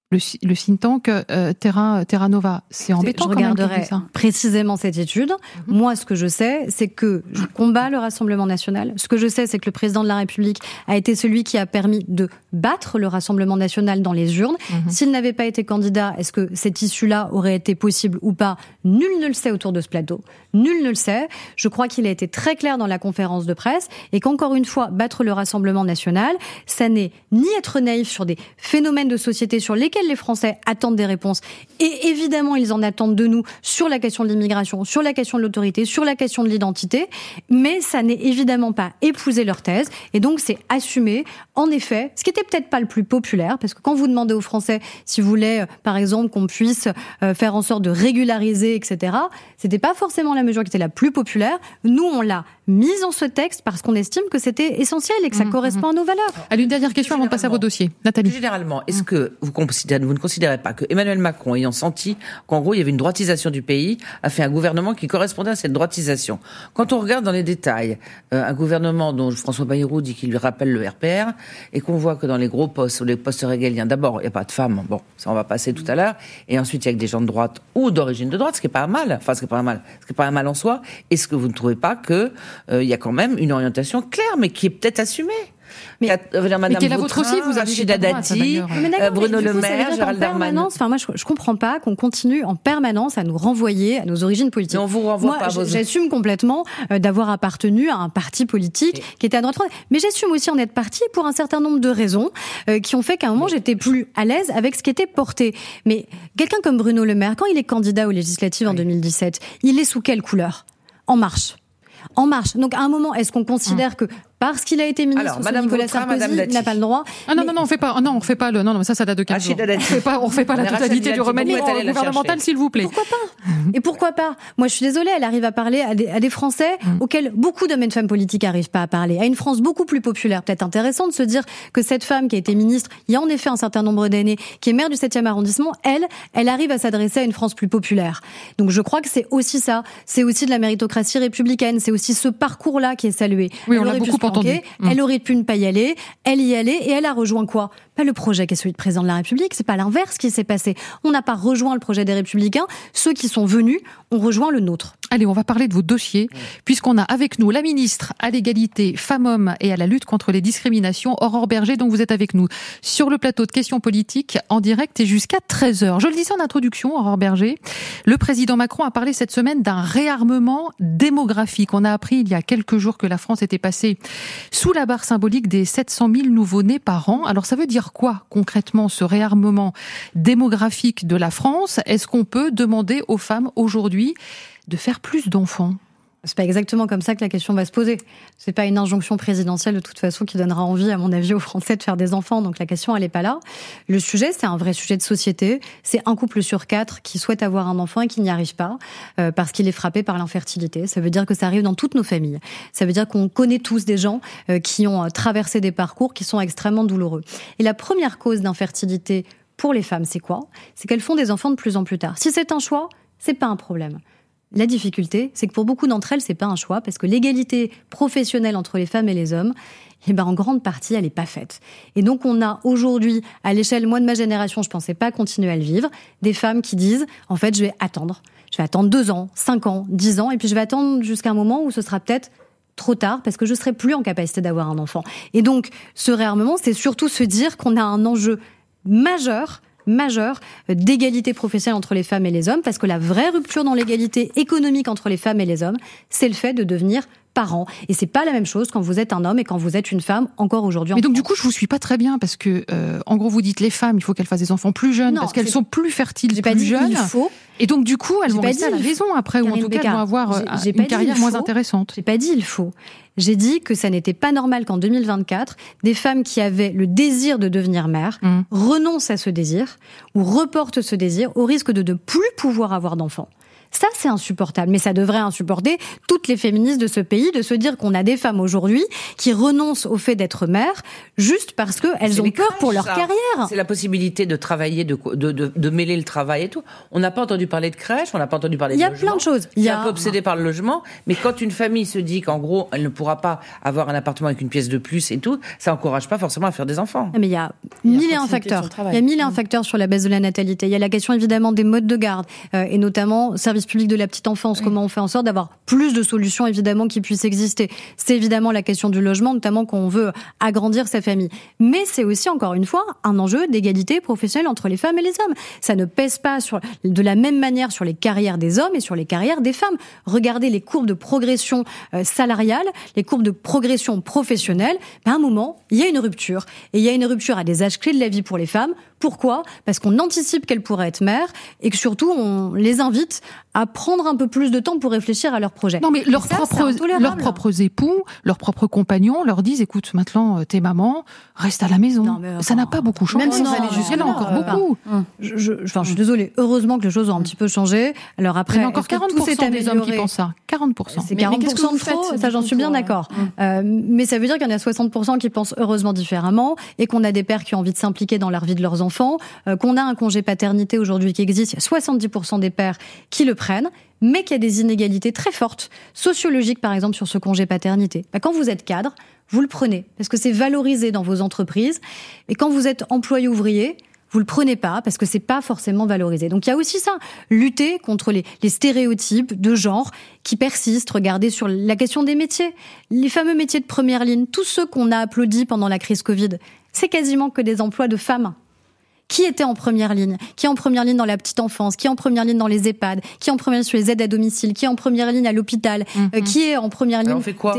le, le think tank euh, Terra, Terra Nova. C'est embêtant. Je regarderai précisément cette étude. Mhm. Moi, ce que je sais, c'est que je combats le Rassemblement national. Ce que je sais, c'est que le président de la République a été celui qui a permis de battre le Rassemblement national dans les urnes. Mhm. S'il n'avait pas été candidat, est-ce que cette issue-là aurait été possible ou pas? Nul ne le sait autour de ce plateau. Nul ne le sait. Je crois qu'il a été très clair dans la conférence de presse et qu'encore une fois, battre le Rassemblement national, ça n'est ni être naïf sur des phénomènes de société sur lesquels les Français attendent des réponses. Et évidemment, ils en attendent de nous sur la question de l'immigration, sur la question de l'autorité, sur la question de l'identité. Mais ça n'est évidemment pas épouser leur thèse. Et donc, c'est assumer, en effet, ce qui était peut-être pas le plus populaire, parce que quand vous demandez aux Français s'ils voulaient, euh, par exemple, qu'on puisse euh, faire en sorte de régulariser, etc., c'était pas forcément la mesure qui était la plus populaire. Nous, on l'a mise en ce texte parce qu'on estime que c'était essentiel et que ça mmh, correspond mmh. à nos valeurs. Allez, une dernière question avant de passer à vos dossiers. Nathalie. Généralement, est-ce que vous considérez vous ne considérez pas que Emmanuel Macron, ayant senti qu'en gros il y avait une droitisation du pays, a fait un gouvernement qui correspondait à cette droitisation. Quand on regarde dans les détails, euh, un gouvernement dont François Bayrou dit qu'il lui rappelle le RPR, et qu'on voit que dans les gros postes ou les postes régaliens, d'abord il n'y a pas de femmes, bon, ça on va passer tout à l'heure, et ensuite il y a que des gens de droite ou d'origine de droite, ce qui est pas mal, enfin ce qui est pas mal, ce qui est pas mal en soi. Est-ce que vous ne trouvez pas que euh, il y a quand même une orientation claire, mais qui est peut-être assumée mais, Madame mais quelle est votre aussi Vous avez Dati, euh, Bruno Le Maire, Gérald Darmanin. Enfin, moi, je, je comprends pas qu'on continue en permanence à nous renvoyer à nos origines politiques. Mais on vous renvoie moi, J'assume complètement euh, d'avoir appartenu à un parti politique qui était à droite. Mais j'assume aussi en être parti pour un certain nombre de raisons euh, qui ont fait qu'à un moment, j'étais plus à l'aise avec ce qui était porté. Mais quelqu'un comme Bruno Le Maire, quand il est candidat aux législatives en 2017, il est sous quelle couleur? En marche en marche. Donc à un moment, est-ce qu'on considère hum. que parce qu'il a été ministre Alors, Madame Nicolas Sarkozy, n'a pas le droit. Ah non, non, non, on fait pas, non, on fait pas le, non, non, ça, ça date de 15 jours. On fait pas, on fait pas la totalité du remaniement gouvernemental, s'il vous plaît. Pourquoi pas? Et pourquoi pas? Moi, je suis désolée, elle arrive à parler à des, à des Français mm. auxquels beaucoup d'hommes et de femmes politiques n'arrivent pas à parler. À une France beaucoup plus populaire. Peut-être intéressant de se dire que cette femme qui a été ministre, il y a en effet un certain nombre d'années, qui est maire du 7e arrondissement, elle, elle arrive à s'adresser à une France plus populaire. Donc, je crois que c'est aussi ça. C'est aussi de la méritocratie républicaine. C'est aussi ce parcours-là qui est salué. Oui, on l'a beaucoup entendu. Elle aurait pu ne pas y aller, elle y allait et elle a rejoint quoi? Pas le projet qui est celui de président de la République, c'est pas l'inverse qui s'est passé. On n'a pas rejoint le projet des Républicains, ceux qui sont venus ont rejoint le nôtre. Allez, on va parler de vos dossiers, puisqu'on a avec nous la ministre à l'égalité femmes-hommes et à la lutte contre les discriminations, Aurore Berger, dont vous êtes avec nous sur le plateau de questions politiques en direct et jusqu'à 13h. Je le disais en introduction, Aurore Berger, le président Macron a parlé cette semaine d'un réarmement démographique. On a appris il y a quelques jours que la France était passée sous la barre symbolique des 700 000 nouveaux-nés par an. Alors ça veut dire quoi concrètement ce réarmement démographique de la France? Est-ce qu'on peut demander aux femmes aujourd'hui de faire plus d'enfants C'est pas exactement comme ça que la question va se poser. C'est pas une injonction présidentielle de toute façon qui donnera envie, à mon avis, aux Français de faire des enfants. Donc la question, elle est pas là. Le sujet, c'est un vrai sujet de société. C'est un couple sur quatre qui souhaite avoir un enfant et qui n'y arrive pas euh, parce qu'il est frappé par l'infertilité. Ça veut dire que ça arrive dans toutes nos familles. Ça veut dire qu'on connaît tous des gens euh, qui ont euh, traversé des parcours qui sont extrêmement douloureux. Et la première cause d'infertilité pour les femmes, c'est quoi? C'est qu'elles font des enfants de plus en plus tard. Si c'est un choix, c'est pas un problème. La difficulté, c'est que pour beaucoup d'entre elles, c'est pas un choix parce que l'égalité professionnelle entre les femmes et les hommes, eh ben en grande partie, elle n'est pas faite. Et donc on a aujourd'hui, à l'échelle moi de ma génération, je pensais pas continuer à le vivre, des femmes qui disent en fait je vais attendre, je vais attendre deux ans, cinq ans, dix ans, et puis je vais attendre jusqu'à un moment où ce sera peut-être trop tard parce que je serai plus en capacité d'avoir un enfant. Et donc ce réarmement, c'est surtout se dire qu'on a un enjeu majeur majeur d'égalité professionnelle entre les femmes et les hommes, parce que la vraie rupture dans l'égalité économique entre les femmes et les hommes, c'est le fait de devenir parent. Et c'est pas la même chose quand vous êtes un homme et quand vous êtes une femme, encore aujourd'hui. Mais donc, du coup, je vous suis pas très bien parce que, euh, en gros, vous dites les femmes, il faut qu'elles fassent des enfants plus jeunes parce qu'elles sont plus fertiles, plus pas dit jeunes. Il faut. Et donc, du coup, elles vont rester à la maison après, ou en tout cas, elles vont avoir euh, une carrière moins intéressante. J'ai pas dit il faut. J'ai dit que ça n'était pas normal qu'en 2024, des femmes qui avaient le désir de devenir mère mmh. renoncent à ce désir ou reportent ce désir au risque de ne plus pouvoir avoir d'enfants. Ça, c'est insupportable. Mais ça devrait insupporter toutes les féministes de ce pays de se dire qu'on a des femmes aujourd'hui qui renoncent au fait d'être mères juste parce qu'elles ont peur pour leur carrière. C'est la possibilité de travailler, de, de, de, mêler le travail et tout. On n'a pas entendu parler de crèche, on n'a pas entendu parler de Il y a plein de choses. Il y a un peu obsédé par le logement. Mais quand une famille se dit qu'en gros, elle ne pourra pas avoir un appartement avec une pièce de plus et tout, ça encourage pas forcément à faire des enfants. Mais il y a mille et un facteurs. Il y a mille et un facteurs sur la baisse de la natalité. Il y a la question évidemment des modes de garde euh, et notamment service public de la petite enfance, comment on fait en sorte d'avoir plus de solutions évidemment qui puissent exister. C'est évidemment la question du logement, notamment quand on veut agrandir sa famille. Mais c'est aussi encore une fois un enjeu d'égalité professionnelle entre les femmes et les hommes. Ça ne pèse pas sur, de la même manière sur les carrières des hommes et sur les carrières des femmes. Regardez les courbes de progression euh, salariale, les courbes de progression professionnelle. Ben, à un moment, il y a une rupture. Et il y a une rupture à des âges clés de la vie pour les femmes. Pourquoi? Parce qu'on anticipe qu'elles pourraient être mères et que surtout on les invite à prendre un peu plus de temps pour réfléchir à leur projet. Non, mais leurs propres, leurs propres époux, leurs propres compagnons leur disent écoute, maintenant, euh, t'es maman, reste à la maison. ça n'a pas beaucoup changé. Même si ça il y en a encore beaucoup. Je, je, enfin, je suis désolée. Heureusement que les choses ont un petit peu changé. Alors après, il y a encore 40% des hommes qui pensent ça. 40%. C'est 40% de trop, ça j'en suis bien d'accord. Euh, mais ça veut dire qu'il y en a 60% qui pensent heureusement différemment et qu'on a des pères qui ont envie de s'impliquer dans la vie de leurs enfants, euh, qu'on a un congé paternité aujourd'hui qui existe. Il y a 70% des pères qui le prennent mais qu'il y a des inégalités très fortes, sociologiques par exemple sur ce congé paternité. Bah, quand vous êtes cadre, vous le prenez, parce que c'est valorisé dans vos entreprises, et quand vous êtes employé ouvrier, vous le prenez pas parce que c'est pas forcément valorisé. Donc il y a aussi ça, lutter contre les, les, stéréotypes de genre qui persistent. Regardez sur la question des métiers, les fameux métiers de première ligne, tous ceux qu'on a applaudis pendant la crise Covid, c'est quasiment que des emplois de femmes qui était en première ligne? Qui est en première ligne dans la petite enfance? Qui est en première ligne dans les EHPAD? Qui est en première ligne sur les aides à domicile? Qui est en première ligne à l'hôpital? Euh, mhm. Qui est en première ligne On fait quoi?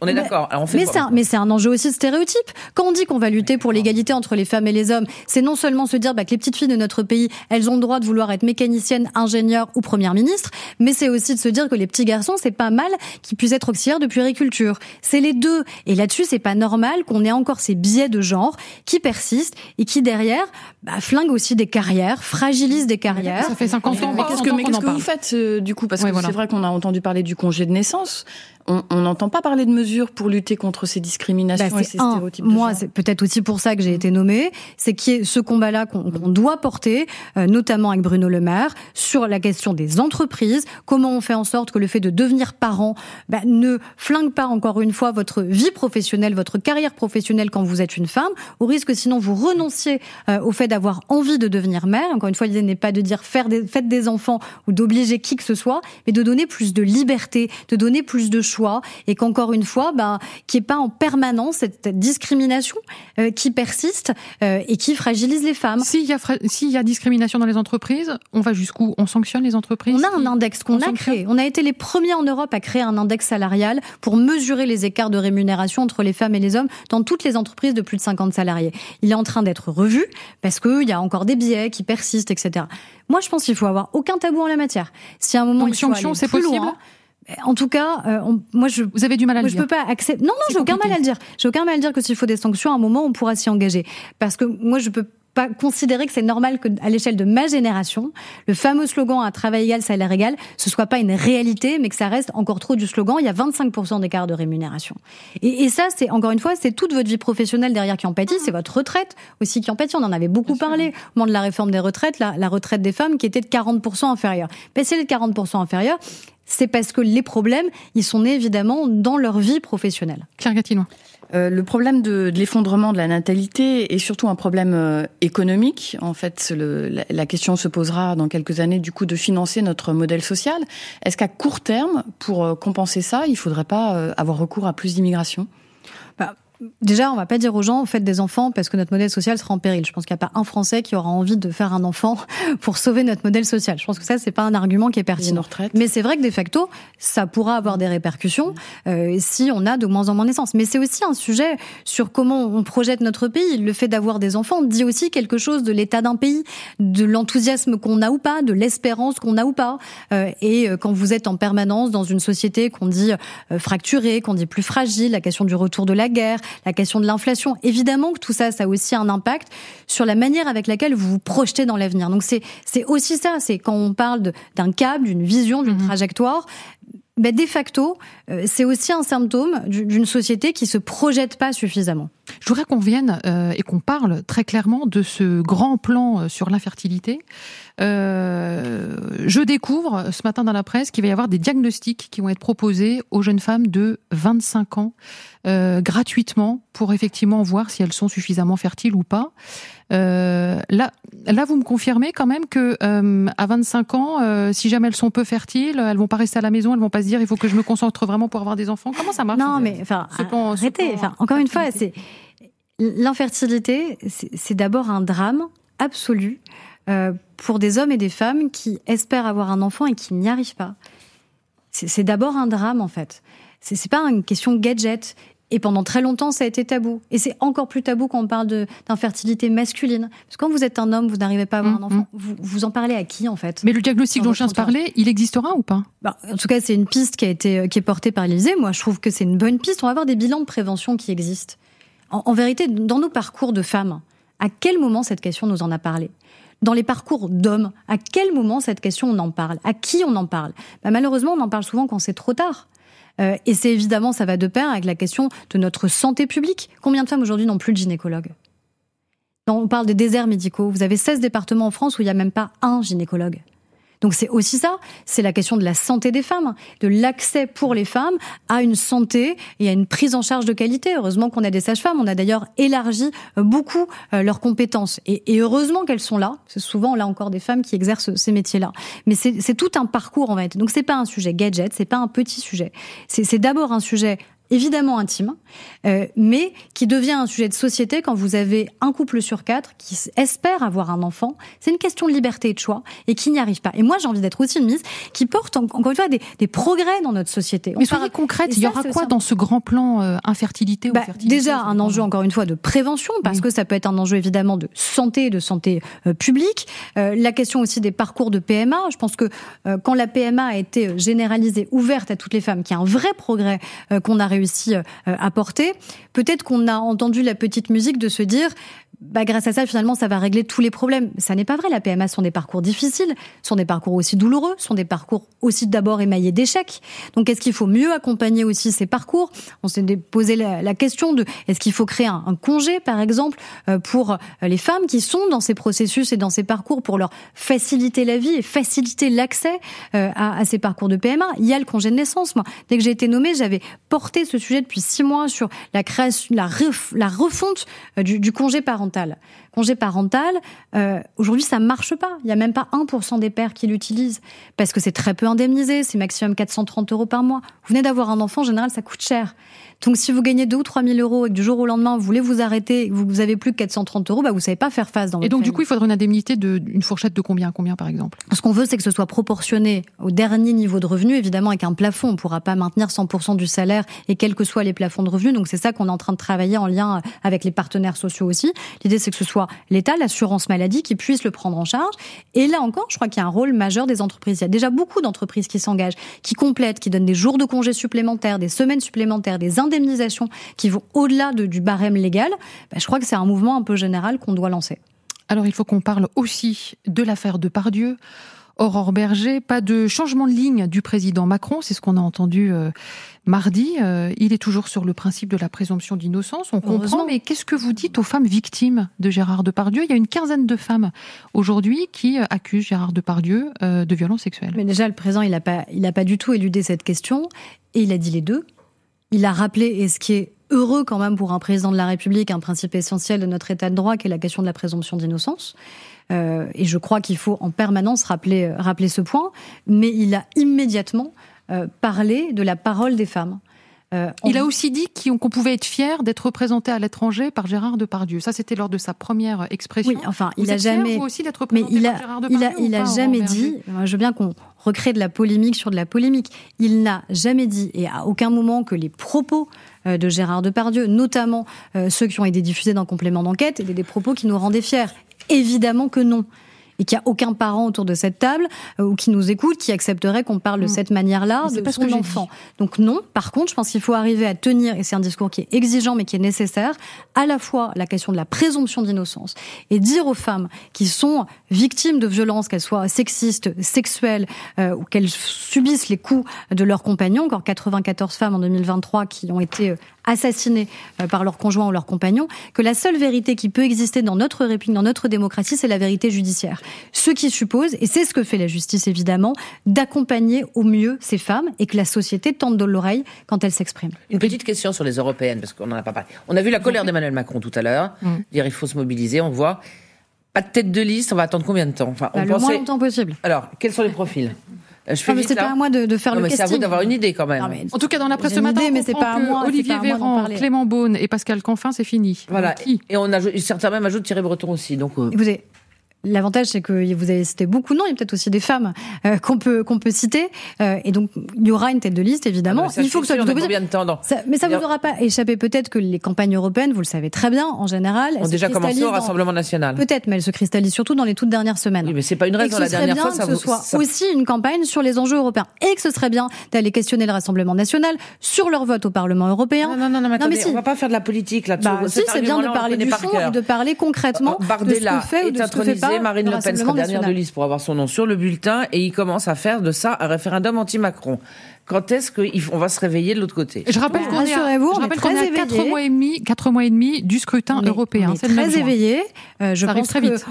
On est d'accord. Mais c'est un, mais c'est un enjeu aussi de stéréotype. Quand on dit qu'on va lutter pour l'égalité entre les femmes et les hommes, c'est non seulement se dire bah, que les petites filles de notre pays, elles ont le droit de vouloir être mécaniciennes, ingénieures ou première ministre, mais c'est aussi de se dire que les petits garçons, c'est pas mal qu'ils puissent être auxiliaires de puériculture. C'est les deux. Et là-dessus, c'est pas normal qu'on ait encore ces biais de genre qui persistent et qui derrière bah, flingue aussi des carrières, fragilise des carrières. Ça fait 50 ans. Mais qu'est-ce que, qu'est-ce que vous faites euh, du coup? Parce que c'est vrai qu'on a entendu parler du congé de naissance on n'entend pas parler de mesures pour lutter contre ces discriminations bah, et ces stéréotypes. moi, c'est peut-être aussi pour ça que j'ai été nommée. C'est qui est ce combat-là qu'on doit porter, euh, notamment avec Bruno Le Maire, sur la question des entreprises. Comment on fait en sorte que le fait de devenir parent bah, ne flingue pas encore une fois votre vie professionnelle, votre carrière professionnelle quand vous êtes une femme, au risque sinon vous renonciez euh, au fait d'avoir envie de devenir mère. Encore une fois, l'idée n'est pas de dire faire des, faites des enfants ou d'obliger qui que ce soit, mais de donner plus de liberté, de donner plus de choix et qu'encore une fois, ben, qu'il n'y ait pas en permanence cette discrimination euh, qui persiste euh, et qui fragilise les femmes. S'il y, a y a discrimination dans les entreprises, on va jusqu'où? On sanctionne les entreprises On a un index qu'on a créé. On a été les premiers en Europe à créer un index salarial pour mesurer les écarts de rémunération entre les femmes et les hommes dans toutes les entreprises de plus de 50 salariés. Il est en train d'être revu parce qu'il y a encore des biais qui persistent, etc. Moi, je pense qu'il faut avoir aucun tabou en la matière. Si à un moment Donc, il faut c'est possible? En tout cas, euh, moi je. Vous avez du mal à le dire. Je peux pas accepter. Non, non, j'ai aucun mal à le dire. J'ai aucun mal à le dire que s'il faut des sanctions, à un moment, on pourra s'y engager. Parce que moi, je peux pas considérer que c'est normal que, à l'échelle de ma génération, le fameux slogan un travail égal, salaire égal, ce soit pas une réalité, mais que ça reste encore trop du slogan. Il y a 25% d'écart de rémunération. Et, et ça, c'est encore une fois, c'est toute votre vie professionnelle derrière qui en pâtit, c'est votre retraite aussi qui en pâtit. On en avait beaucoup parlé au moment de la réforme des retraites, la, la retraite des femmes qui était de 40% inférieure. Mais si elle est de 40% inférieure, c'est parce que les problèmes, ils sont nés évidemment dans leur vie professionnelle. Claire Gatinois. Euh, le problème de, l'effondrement de la natalité est surtout un problème euh, économique. En fait, la, question se posera dans quelques années du coup de financer notre modèle social. Est-ce qu'à court terme, pour euh, compenser ça, il ne faudrait pas avoir recours à plus d'immigration? Déjà, on va pas dire aux gens faites des enfants parce que notre modèle social sera en péril. Je pense qu'il n'y a pas un Français qui aura envie de faire un enfant pour sauver notre modèle social. Je pense que ça c'est pas un argument qui est pertinent. Mais c'est vrai que de facto, ça pourra avoir des répercussions euh, si on a de moins en moins naissances. Mais c'est aussi un sujet sur comment on projette notre pays. Le fait d'avoir des enfants dit aussi quelque chose de l'état d'un pays, de l'enthousiasme qu'on a ou pas, de l'espérance qu'on a ou pas. Euh, et quand vous êtes en permanence dans une société qu'on dit euh, fracturée, qu'on dit plus fragile, la question du retour de la guerre, la question de l'inflation. Évidemment que tout ça, ça a aussi un impact sur la manière avec laquelle vous vous projetez dans l'avenir. Donc c'est aussi ça, c'est quand on parle d'un cap, d'une vision, d'une mmh. trajectoire, ben de facto, euh, c'est aussi un symptôme d'une société qui se projette pas suffisamment. Je voudrais qu'on vienne euh, et qu'on parle très clairement de ce grand plan euh, sur l'infertilité. Euh, je découvre ce matin dans la presse qu'il va y avoir des diagnostics qui vont être proposés aux jeunes femmes de 25 ans euh, gratuitement pour effectivement voir si elles sont suffisamment fertiles ou pas. Euh, là, là, vous me confirmez quand même que euh, à 25 ans, euh, si jamais elles sont peu fertiles, elles vont pas rester à la maison, elles vont pas se dire il faut que je me concentre vraiment pour avoir des enfants. Comment ça marche Non, mais enfin, arrêtez. Enfin, encore une fois, c'est l'infertilité, c'est d'abord un drame absolu euh, pour des hommes et des femmes qui espèrent avoir un enfant et qui n'y arrivent pas. C'est d'abord un drame en fait. C'est pas une question gadget. Et pendant très longtemps, ça a été tabou. Et c'est encore plus tabou quand on parle d'infertilité masculine. Parce que quand vous êtes un homme, vous n'arrivez pas à avoir un mmh, enfant. Mmh. Vous, vous en parlez à qui, en fait? Mais le diagnostic dont je viens de parler, il existera ou pas? Bah, En tout cas, c'est une piste qui, a été, qui est portée par l'Élysée. Moi, je trouve que c'est une bonne piste. On va avoir des bilans de prévention qui existent. En, en vérité, dans nos parcours de femmes, à quel moment cette question nous en a parlé? Dans les parcours d'hommes, à quel moment cette question on en parle? À qui on en parle? Bah, Malheureusement, on en parle souvent quand c'est trop tard. Euh, et c'est évidemment, ça va de pair avec la question de notre santé publique. Combien de femmes aujourd'hui n'ont plus de gynécologue? On parle des déserts médicaux. Vous avez 16 départements en France où il n'y a même pas un gynécologue. Donc c'est aussi ça, c'est la question de la santé des femmes, de l'accès pour les femmes à une santé et à une prise en charge de qualité. Heureusement qu'on a des sages-femmes, on a d'ailleurs élargi beaucoup euh, leurs compétences et, heureusement qu'elles sont là. C'est souvent là encore des femmes qui exercent ces métiers-là. Mais c'est tout un parcours en fait. Donc c'est pas un sujet gadget, c'est pas un petit sujet. C'est d'abord un sujet évidemment intime, euh, mais qui devient un sujet de société quand vous avez un couple sur quatre qui espère avoir un enfant. C'est une question de liberté et de choix et qui n'y arrive pas. Et moi, j'ai envie d'être aussi une mise qui porte encore une fois des, des progrès dans notre société. Mais soyez concrète, il y aura quoi dans ce grand plan euh, infertilité bah, Déjà, un enjeu encore une fois de prévention, parce que ça peut être un enjeu évidemment de santé, de santé euh, publique. La question aussi des parcours de PMA. Je pense que quand la PMA a été généralisée, ouverte à toutes les femmes, qui est un vrai progrès qu'on a réussi à porter, peut-être qu'on a entendu la petite musique de se dire bah, grâce à ça, finalement, ça va régler tous les problèmes. Ça n'est pas vrai. La PMA sont des parcours difficiles, sont des parcours aussi douloureux, sont des parcours aussi d'abord émaillés d'échecs. Donc, est-ce qu'il faut mieux accompagner aussi ces parcours? On s'est posé la, question de est-ce qu'il faut créer un, congé, par exemple, euh, pour euh, les femmes qui sont dans ces processus et dans ces parcours pour leur faciliter la vie et faciliter l'accès euh, à, ces parcours de PMA. Il y a le congé de naissance. Moi, dès que j'ai été nommée, j'avais porté ce sujet depuis six mois sur la création, la, la refonte du, du congé parental Congé parental, euh, aujourd'hui, ça marche pas. Il y a même pas 1% des pères qui l'utilisent parce que c'est très peu indemnisé. C'est maximum 430 euros par mois. Vous venez d'avoir un enfant, en général, ça coûte cher. Donc si vous gagnez 2 ou 3 000 euros et que du jour au lendemain, vous voulez vous arrêter, vous, vous avez plus que 430 euros, bah, vous savez pas faire face dans Et donc du coup, il faudrait une indemnité d'une fourchette de combien combien par exemple? Ce qu'on veut, c'est que ce soit proportionné au dernier niveau de revenu, évidemment avec un plafond. On pourra pas maintenir 100% du salaire et quels que soient les plafonds de revenus. Donc c'est ça qu'on est en train de travailler en lien avec les partenaires sociaux aussi. L'idée, c'est que ce soit l'État, l'assurance maladie, qui puisse le prendre en charge. Et là encore, je crois qu'il y a un rôle majeur des entreprises. Il y a déjà beaucoup d'entreprises qui s'engagent, qui complètent, qui donnent des jours de congés supplémentaires, des semaines supplémentaires, des indemnisations qui vont au-delà du barème légal. Ben, je crois que c'est un mouvement un peu général qu'on doit lancer. Alors il faut qu'on parle aussi de l'affaire de Pardieu. Aurore Berger, pas de changement de ligne du président Macron, c'est ce qu'on a entendu euh, mardi. Euh, il est toujours sur le principe de la présomption d'innocence, on comprend, mais qu'est-ce que vous dites aux femmes victimes de Gérard Depardieu? Il y a une quinzaine de femmes aujourd'hui qui euh, accusent Gérard Depardieu de violences sexuelles. Mais déjà, le président, il n'a pas, il pas du tout éludé cette question, et il a dit les deux. Il a rappelé, et ce qui est heureux quand même pour un président de la République, un principe essentiel de notre État de droit, qui est la question de la présomption d'innocence. Euh, et je crois qu'il faut en permanence rappeler, euh, ce point. Mais il a immédiatement euh, parlé de la parole des femmes. Il a aussi dit qu'on pouvait être fier d'être représenté à l'étranger par Gérard Depardieu. Ça, c'était lors de sa première expression. Oui, enfin, il a jamais. aussi d'être représenté mais il a, par Gérard Depardieu. Il a, il a jamais dit. Je veux bien qu'on recrée de la polémique sur de la polémique. Il n'a jamais dit et à aucun moment que les propos de Gérard Depardieu, notamment ceux qui ont été diffusés dans complément d'enquête, étaient des propos qui nous rendaient fiers. Évidemment que non et qu'il n'y a aucun parent autour de cette table euh, ou qui nous écoute qui accepterait qu'on parle de mm. cette manière-là de son enfant. Donc non. Par contre, je pense qu'il faut arriver à tenir, et c'est un discours qui est exigeant mais qui est nécessaire, à la fois la question de la présomption d'innocence et dire aux femmes qui sont victimes de violences, qu'elles soient sexistes, sexuelles euh, ou qu'elles subissent les coups de leurs compagnons, encore 94 femmes en 2023 qui ont été euh, assassinés euh, par leur conjoint ou leur compagnon, que la seule vérité qui peut exister dans notre république, dans notre démocratie, c'est la vérité judiciaire. Ce qui suppose, et c'est ce que fait la justice évidemment, d'accompagner au mieux ces femmes et que la société tente de l'oreille quand elles s'expriment. Une petite question sur les européennes, parce qu'on n'en a pas parlé. On a vu la colère d'Emmanuel Macron tout à l'heure, mm. dire il faut se mobiliser, on voit. Pas de tête de liste, on va attendre combien de temps? Enfin, on bah, Le moins longtemps possible. Alors, quels sont les profils? Je fais non, mais c'est pas à moi de, de faire non, le mais casting. C'est à vous d'avoir une idée quand même. en tout cas, dans la presse ce matin, idée, mais c'est pas à moi, Olivier Véran, Clément Beaune et Pascal Canfin, c'est fini. Voilà. Et on ajoute, certains même ajoutent Thierry Breton aussi. Donc, euh... Écoutez, L'avantage, c'est que vous avez cité beaucoup de noms. Il y a peut-être aussi des femmes euh, qu'on peut qu'on peut citer. Euh, et donc, il y aura une tête de liste, évidemment. Ah il faut que ça, combien de temps ça, Mais ça vous aura pas échappé. Peut-être que les campagnes européennes, vous le savez très bien, en général, elles ont déjà commencé au Rassemblement national. Peut-être, mais elles se cristallisent surtout dans les toutes dernières semaines. Oui, mais c'est pas une raison. la dernière fois, ça que ce soit aussi une campagne sur les enjeux européens et que ce serait bien d'aller questionner le Rassemblement national sur leur vote au Parlement européen. Non, non, non, mais, attendez, on va pas faire de la politique là. Bah, si, c'est bien de parler du fond et de parler concrètement de ce que fait ou de ce que fait pas Marine Le Pen dernière de liste pour avoir son nom sur le bulletin et il commence à faire de ça un référendum anti-Macron quand est-ce qu'on va se réveiller de l'autre côté? Je rappelle qu'on est, à, je rappelle qu'on est à 4 mois et demi, 4 mois et demi du scrutin européen. On est très éveillé. Euh, je pense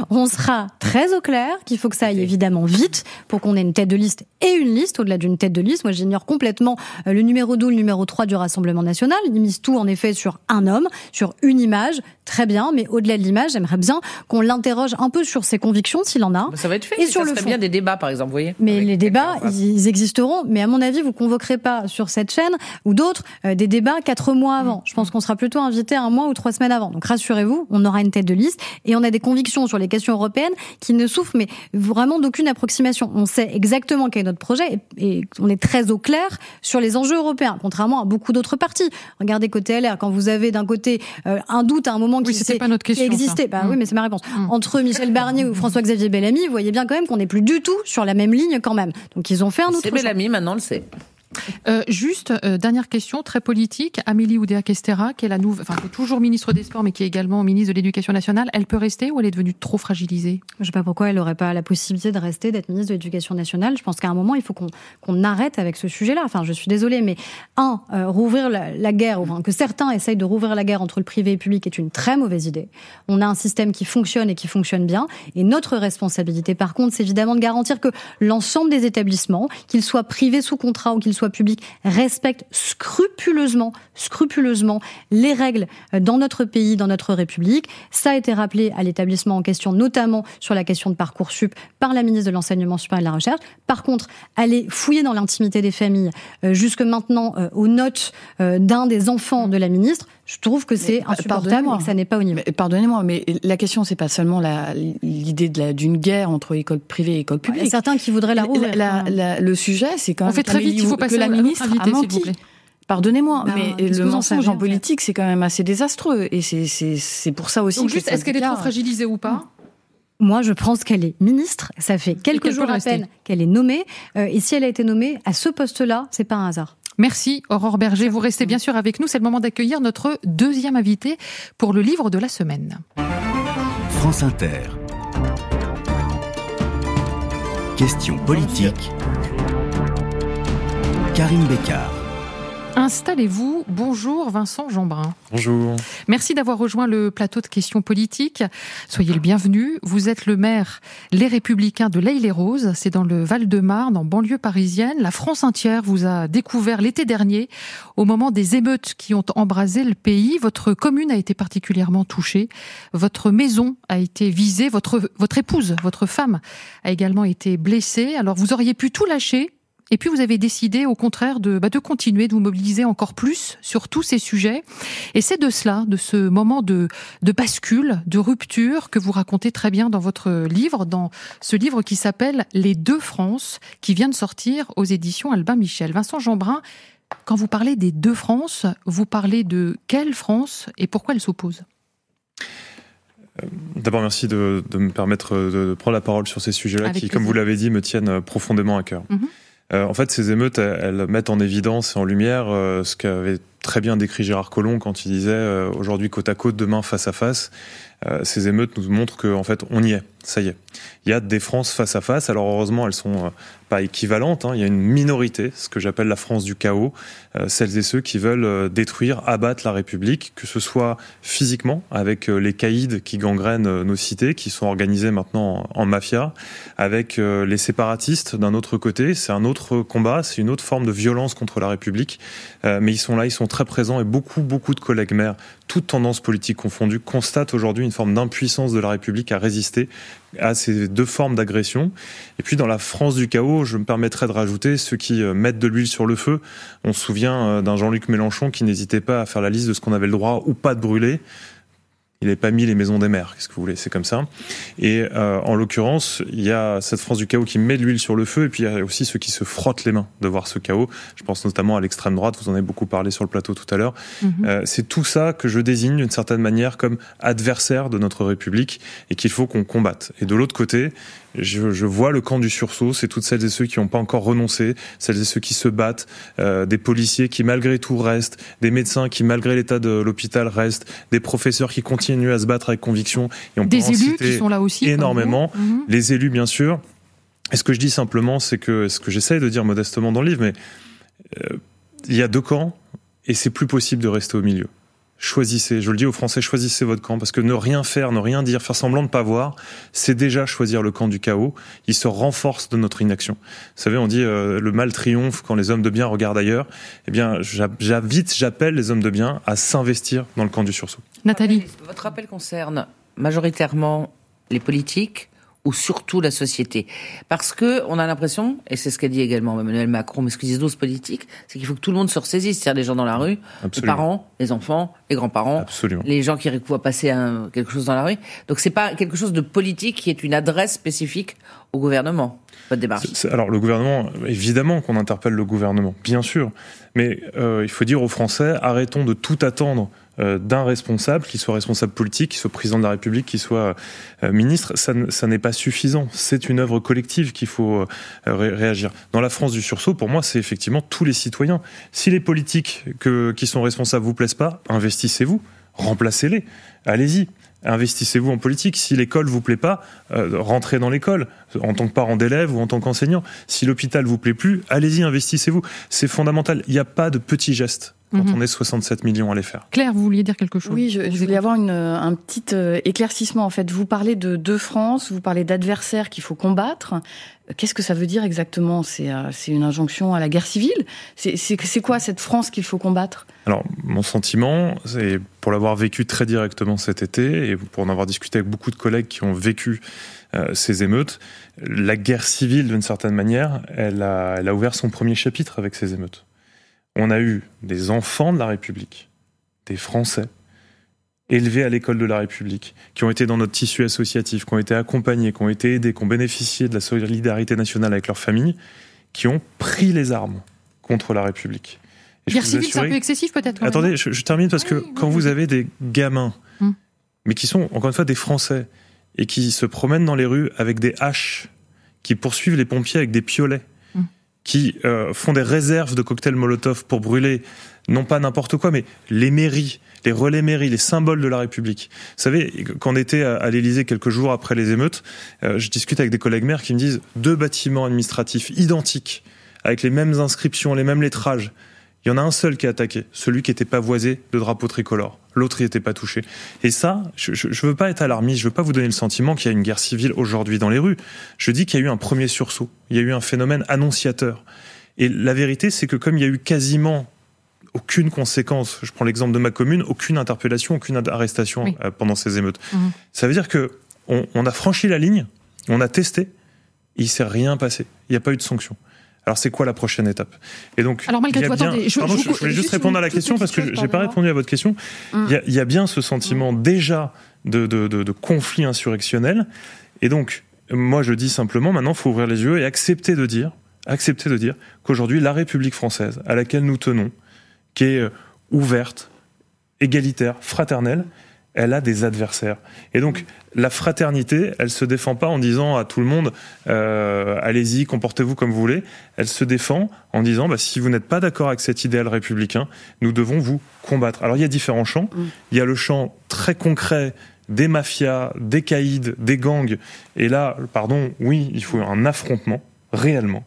qu'on sera très au clair, qu'il faut que ça aille évidemment vite pour qu'on ait une tête de liste et une liste au-delà d'une tête de liste. Moi, j'ignore complètement euh, le numéro 2 le numéro 3 du Rassemblement national. Ils misent tout en effet sur un homme, sur une image. Très bien, mais au-delà de l'image, j'aimerais bien qu'on l'interroge un peu sur ses convictions, s'il en a. Ça va être fait. Et sur ça le serait bien des débats, par exemple, vous voyez. Mais les débats, ils existeront. Mais à mon avis, vous convoquerez pas sur cette chaîne ou d'autres euh, des débats quatre mois avant. Je pense qu'on sera plutôt invité un mois ou trois semaines avant. Donc rassurez-vous, on aura une tête de liste et on a des convictions sur les questions européennes qui ne souffrent mais vraiment d'aucune approximation. On sait exactement quel est notre projet et, on est très au clair sur les enjeux européens, contrairement à beaucoup d'autres partis. Regardez côté LR, quand vous avez d'un côté euh, un doute à un moment qui, oui, pas notre question, existait, bah oui, mm. mais c'est ma réponse. Mm. Entre Michel Barnier ou François-Xavier Bellamy, vous voyez bien quand même qu'on n'est plus du tout sur la même ligne quand même. Donc ils ont fait un autre. C'est Bellamy maintenant, le sait. Euh, juste, euh, dernière question, très politique. Amélie Oudéa-Kestera, qui est la nouvelle, toujours ministre des Sports, mais qui est également ministre de l'Éducation nationale, elle peut rester ou elle est devenue trop fragilisée? Je ne sais pas pourquoi elle n'aurait pas la possibilité de rester, d'être ministre de l'Éducation nationale. Je pense qu'à un moment, il faut qu'on arrête avec ce sujet-là. Enfin, je suis désolée, mais un, euh, rouvrir la, guerre, enfin, que certains essayent de rouvrir la guerre entre le privé et le public est une très mauvaise idée. On a un système qui fonctionne et qui fonctionne bien. Et notre responsabilité, par contre, c'est évidemment de garantir que l'ensemble des établissements, qu'ils soient privés sous contrat ou qu'ils soient publics, respectent scrupuleusement, scrupuleusement les règles euh, dans notre pays, dans notre République. Ça a été rappelé à l'établissement en question, notamment sur la question de Parcoursup par la ministre de l'Enseignement supérieur et de la Recherche. Par contre, aller fouiller dans l'intimité des familles, euh, jusque maintenant euh, aux notes d'un des enfants de la ministre, je trouve que c'est insupportable et que ça n'est pas au niveau. Pardonnez-moi, mais la question, c'est pas seulement l'idée d'une guerre entre école privée et école publique. Il y a certains qui voudraient la rouvrir. le sujet, c'est quand même On fait très vite, il faut passer que la ministre a menti. Pardonnez-moi, bah, mais le mensonge en politique, c'est quand même assez désastreux. Et c'est pour ça aussi. Donc juste, est-ce qu'elle est trop fragilisée ou pas? Moi, je pense qu'elle est ministre. Ça fait quelques jours à peine qu'elle est nommée. Euh, et si elle a été nommée à ce poste-là, c'est pas un hasard. Merci Aurore Berger. Vous restez bien sûr avec nous. C'est le moment d'accueillir notre deuxième invité pour le livre de la semaine. France Inter. Question politique. Karine Bécard. Installez-vous. Bonjour Vincent Jeanbrun. Bonjour. Merci d'avoir rejoint le plateau de questions politiques. Soyez le bienvenu. Vous êtes le maire Les Républicains de l'Aille-les-Roses. C'est dans le Val-de-Marne, en banlieue parisienne. La France entière vous a découvert l'été dernier au moment des émeutes qui ont embrasé le pays. Votre commune a été particulièrement touchée. Votre maison a été visée. Votre, votre épouse, votre femme a également été blessée. Alors vous auriez pu tout lâcher et puis vous avez décidé au contraire de, bah, de continuer, de vous mobiliser encore plus sur tous ces sujets. Et c'est de cela, de ce moment de, de bascule, de rupture que vous racontez très bien dans votre livre, dans ce livre qui s'appelle Les deux France, qui vient de sortir aux éditions Albin Michel. Vincent Jeanbrun, quand vous parlez des deux France, vous parlez de quelle France et pourquoi elle s'oppose euh, D'abord, merci de, de, me permettre de prendre la parole sur ces sujets-là qui, comme vous l'avez dit, me tiennent profondément à cœur. Mhm. Euh, en fait, ces émeutes, elles, mettent en évidence et en lumière euh, ce qu'avait très bien décrit Gérard Collomb quand il disait euh, aujourd'hui côte à côte, demain face à face. ces émeutes nous montrent qu'en fait, on y est. Ça y est. Il y a des France face à face. Alors heureusement, elles sont pas équivalentes. Hein. Il y a une minorité, ce que j'appelle la France du chaos, euh, celles et ceux qui veulent euh, détruire, abattre la République, que ce soit physiquement avec euh, les caïds qui gangrènent nos cités, qui sont organisés maintenant en, mafia, avec les séparatistes d'un autre côté. C'est un autre combat, c'est une autre forme de violence contre la République. mais ils sont là, ils sont très présents et beaucoup, beaucoup de collègues maires, toutes tendances politiques confondues, constatent aujourd'hui une forme d'impuissance de la République à résister à ces deux formes d'agression. Et puis dans la France du chaos, je me permettrais de rajouter ceux qui euh, mettent de l'huile sur le feu. On se souvient euh, d'un Jean-Luc Mélenchon qui n'hésitait pas à faire la liste de ce qu'on avait le droit ou pas de brûler il n'avait pas mis les maisons des maires. Qu'est-ce que vous voulez C'est comme ça. Et euh, en l'occurrence, il y a cette France du chaos qui met de l'huile sur le feu, et puis il y a aussi ceux qui se frottent les mains de voir ce chaos. Je pense notamment à l'extrême droite. Vous en avez beaucoup parlé sur le plateau tout à l'heure. Mhm. Euh, c'est tout ça que je désigne d'une certaine manière comme adversaire de notre République et qu'il faut qu'on combatte. Et de l'autre côté, je, je, vois le camp du sursaut, c'est toutes celles et ceux qui n'ont pas encore renoncé, celles et ceux qui se battent, euh, des policiers qui malgré tout restent, des médecins qui malgré l'état de l'hôpital restent, des professeurs qui continuent à se battre avec conviction. Et on des élus qui sont là aussi énormément. Mhm. Les élus, bien sûr. Et ce que je dis simplement, c'est que ce que j'essaye de dire modestement dans le livre, mais euh, il y a deux camps et c'est plus possible de rester au milieu choisissez, je le dis aux Français, choisissez votre camp, parce que ne rien faire, ne rien dire, faire semblant de ne pas voir, c'est déjà choisir le camp du chaos. Il se renforce de notre inaction. Vous savez, on dit euh, le mal triomphe quand les hommes de bien regardent ailleurs. Eh bien, j'invite, j'appelle les hommes de bien à s'investir dans le camp du sursaut. Nathalie. Votre appel concerne majoritairement les politiques, ou surtout la société. Parce que on a l'impression, et c'est ce qu'a dit également Emmanuel Macron, mais ce que disent d'autres politiques, c'est qu'il faut que tout le monde se ressaisisse, c'est-à-dire les gens dans la rue, les parents, les enfants, les grands-parents, les gens qui voient passer un, quelque chose dans la rue. Donc c'est pas quelque chose de politique qui est une adresse spécifique au gouvernement. Votre démarche. alors le gouvernement, évidemment qu'on interpelle le gouvernement, bien sûr, mais euh, il faut dire aux Français, arrêtons de tout attendre d'un responsable, qu'il soit responsable politique, qu'il soit président de la République, qu'il soit euh, ministre, ça, n'est pas suffisant. C'est une œuvre collective qu'il faut euh, réagir. Dans la France du sursaut, pour moi, c'est effectivement tous les citoyens. Si les politiques que, qui sont responsables vous plaisent pas, investissez-vous, remplacez-les, allez-y. Investissez-vous en politique. Si l'école vous plaît pas, rentrez dans l'école en tant que parent d'élève ou en tant qu'enseignant. Si l'hôpital vous plaît plus, allez-y, investissez-vous. C'est fondamental. Il n'y a pas de petits gestes quand mhm. on est 67 millions à les faire. Claire, vous vouliez dire quelque chose Oui, je, voulais avoir une, un petit euh, éclaircissement. En fait, vous parlez de deux France, vous parlez d'adversaires qu'il faut combattre. Qu'est-ce que ça veut dire exactement? C'est euh, une injonction à la guerre civile? C'est quoi cette France qu'il faut combattre? Alors, mon sentiment, c'est pour l'avoir vécu très directement cet été et pour en avoir discuté avec beaucoup de collègues qui ont vécu euh, ces émeutes, la guerre civile, d'une certaine manière, elle a, elle a ouvert son premier chapitre avec ces émeutes on a eu des enfants de la République, des Français, élevés à l'école de la République, qui ont été dans notre tissu associatif, qui ont été accompagnés, qui ont été aidés, qui ont bénéficié de la solidarité nationale avec leur famille, qui ont pris les armes contre la République. Guerre civile, c'est un peu excessif peut-être. Attendez, je, termine parce que quand vous avez des gamins, hum. mais qui sont encore une fois des Français, et qui se promènent dans les rues avec des haches, qui poursuivent les pompiers avec des piolets. Qui euh, font des réserves de cocktails Molotov pour brûler non pas n'importe quoi, mais les mairies, les relais mairies, les symboles de la République. Vous savez, quand on était à, l'Élysée quelques jours après les émeutes, euh, je discute avec des collègues maires qui me disent deux bâtiments administratifs identiques, avec les mêmes inscriptions, les mêmes lettrages. Il y en a un seul qui est attaqué, celui qui était pavoisé de drapeaux tricolores. L'autre n'y était pas touché. Et ça, je ne veux pas être alarmiste, je veux pas vous donner le sentiment qu'il y a une guerre civile aujourd'hui dans les rues. Je dis qu'il y a eu un premier sursaut, il y a eu un phénomène annonciateur. Et la vérité, c'est que comme il y a eu quasiment aucune conséquence. Je prends l'exemple de ma commune, aucune interpellation, aucune arrestation euh, pendant ces émeutes. Mhm. Ça veut dire que on, a franchi la ligne, on a testé, il s'est rien passé. Il n'y a pas eu de sanction. Alors c'est quoi la prochaine étape? Et donc, Alors malgré tout, attendez, je, Pardon, je, voulais juste, répondre à la question parce que j'ai pas répondu à votre question. Il, y a, bien ce sentiment mhm. déjà de, de, de, de, conflit insurrectionnel. Et donc, moi je dis simplement, maintenant, il faut ouvrir les yeux et accepter de dire, accepter de dire qu'aujourd'hui, la République française, à laquelle nous tenons, qui est euh, ouverte, égalitaire, fraternelle, elle a des adversaires. Et donc, la fraternité, elle se défend pas en disant à tout le monde euh, allez-y, comportez-vous comme vous voulez. Elle se défend en disant bah, si vous n'êtes pas d'accord avec cet idéal républicain, nous devons vous combattre. Alors, il y a différents champs. Mm. Il y a le champ très concret des mafias, des caïds, des gangs. Et là, pardon, oui, il faut un affrontement, réellement.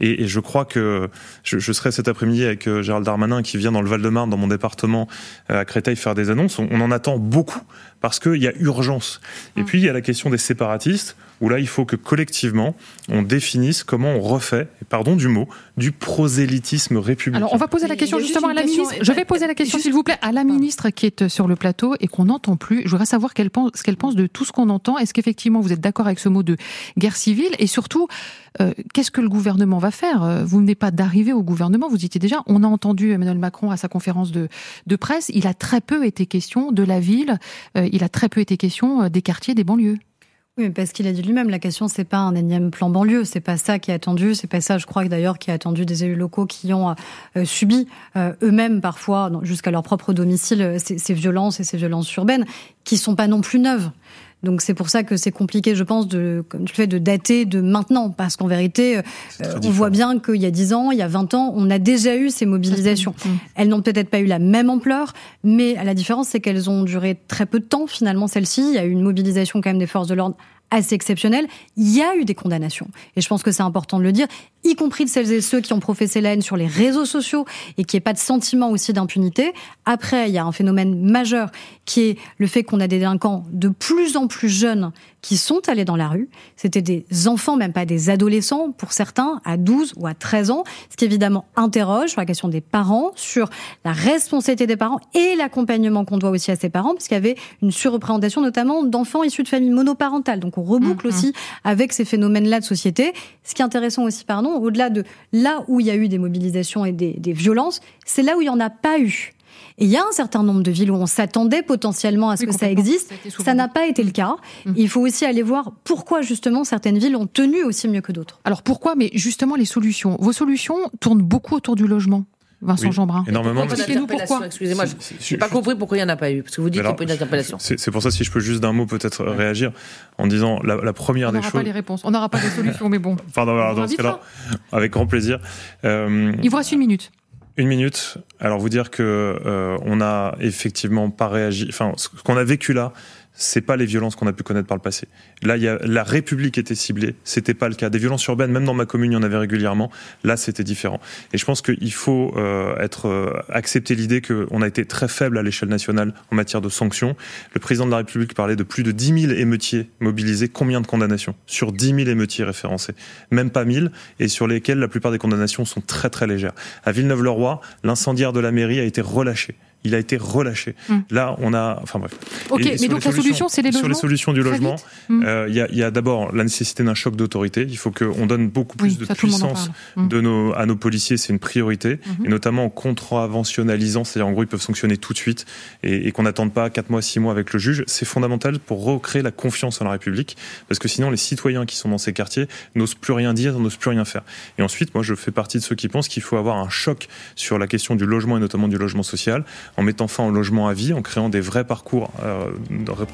Et, je crois que je, serai cet après-midi avec euh, Gérald Darmanin qui vient dans le Val-de-Marne, dans mon département, euh, à Créteil, faire des annonces. On, en attend beaucoup parce qu'il y a urgence. Et mm. puis il y a la question des séparatistes où là il faut que collectivement on définisse comment on refait, pardon du mot, du prosélytisme républicain. Alors on va poser la question justement à la ministre. Je vais poser la question s'il vous plaît à la ministre qui est sur le plateau et qu'on n'entend plus. Je voudrais savoir qu'elle pense, ce qu'elle pense de tout ce qu'on entend. Est-ce qu'effectivement vous êtes d'accord avec ce mot de guerre civile? Et surtout euh, qu'est-ce que le gouvernement va faire? Euh, Vous n'êtes pas d'arriver au gouvernement, vous étiez déjà. On a entendu Emmanuel Macron à sa conférence de, de presse. Il a très peu été question de la ville. Euh, il a très peu été question des quartiers, des banlieues. Oui, parce qu'il a dit lui-même, la question c'est pas un énième plan banlieue, c'est pas ça qui est attendu, c'est pas ça, je crois d'ailleurs qui est attendu des élus locaux qui ont subi eux-mêmes parfois jusqu'à leur propre domicile ces, ces, violences et ces violences urbaines qui sont pas non plus neuves. Donc c'est pour ça que c'est compliqué, je pense, de, comme tu fais, de dater de maintenant, parce qu'en vérité, euh, on voit bien qu'il y a 10 ans, il y a 20 ans, on a déjà eu ces mobilisations. Elles n'ont peut-être pas eu la même ampleur, mais la différence, c'est qu'elles ont duré très peu de temps finalement. Celle-ci, il y a eu une mobilisation quand même des forces de l'ordre assez exceptionnelle. Il y a eu des condamnations, et je pense que c'est important de le dire y compris de celles et ceux qui ont professé la haine sur les réseaux sociaux et qui n'ait pas de sentiment aussi d'impunité. Après, il y a un phénomène majeur qui est le fait qu'on a des délinquants de plus en plus jeunes qui sont allés dans la rue. C'était des enfants, même pas des adolescents, pour certains, à 12 ou à 13 ans, ce qui évidemment interroge sur la question des parents, sur la responsabilité des parents et l'accompagnement qu'on doit aussi à ces parents, parce qu'il y avait une surreprésentation notamment d'enfants issus de familles monoparentales. Donc on reboucle mmh, mmh. aussi avec ces phénomènes-là de société. Ce qui est intéressant aussi, pardon, au-delà de là où il y a eu des mobilisations et des, violences, c'est là où il n'y en a pas eu. Et il y a un certain nombre de villes où on s'attendait potentiellement à ce que ça existe. Ça n'a pas été le cas. Mmh. Il faut aussi aller voir pourquoi justement certaines villes ont tenu aussi mieux que d'autres. Alors pourquoi? Mais justement les solutions. Vos solutions tournent beaucoup autour du logement. Vincent Jeanbrun. Énormément. Expliquez-nous pourquoi. Excusez-moi, je n'ai pas compris pourquoi il n'y en a pas eu. Parce que vous dites qu'il n'y a pas eu d'interpellation. C'est pour ça, si je peux juste d'un mot peut-être réagir en disant la, première des choses. On n'aura pas les réponses, on n'aura pas les solutions, mais bon. Pardon, alors, dans ce cas-là, avec grand plaisir. Euh, il vous reste une minute. Une minute. Alors vous dire que euh, on a effectivement pas réagi. Enfin, ce qu'on a vécu là, c'est pas les violences qu'on a pu connaître par le passé. Là, la République était ciblée, c'était pas le cas. Des violences urbaines, même dans ma commune, il y en avait régulièrement. Là, c'était différent. Et je pense qu'il faut euh, être euh, accepter l'idée qu'on a été très faible à l'échelle nationale en matière de sanctions. Le président de la République parlait de plus de 10 000 émeutiers mobilisés. Combien de condamnations? Sur 10 000 émeutiers référencés. Même pas 1000, et sur lesquels la plupart des condamnations sont très très légères. À Villeneuve-le-Roi, l'incendiaire de la mairie a été relâché il a été relâché. Mm. Là, on a, enfin bref. Ok, mais donc la solution, c'est les logements. Sur les solutions du logement, mm. euh, il y a, d'abord la nécessité d'un choc d'autorité. Il faut qu'on donne beaucoup plus de puissance mm. de nos, à nos policiers, c'est une priorité, mm-hmm. et notamment en contraventionnalisant, c'est-à-dire en gros ils peuvent sanctionner tout de suite et, qu'on n'attende pas 4 mois, 6 mois avec le juge. C'est fondamental pour recréer la confiance en la République, parce que sinon les citoyens qui sont dans ces quartiers n'osent plus rien dire, n'osent plus rien faire. Et ensuite, moi je fais partie de ceux qui pensent qu'il faut avoir un choc sur la question du logement et notamment du logement social, en mettant fin au logement à vie, en créant des vrais parcours euh,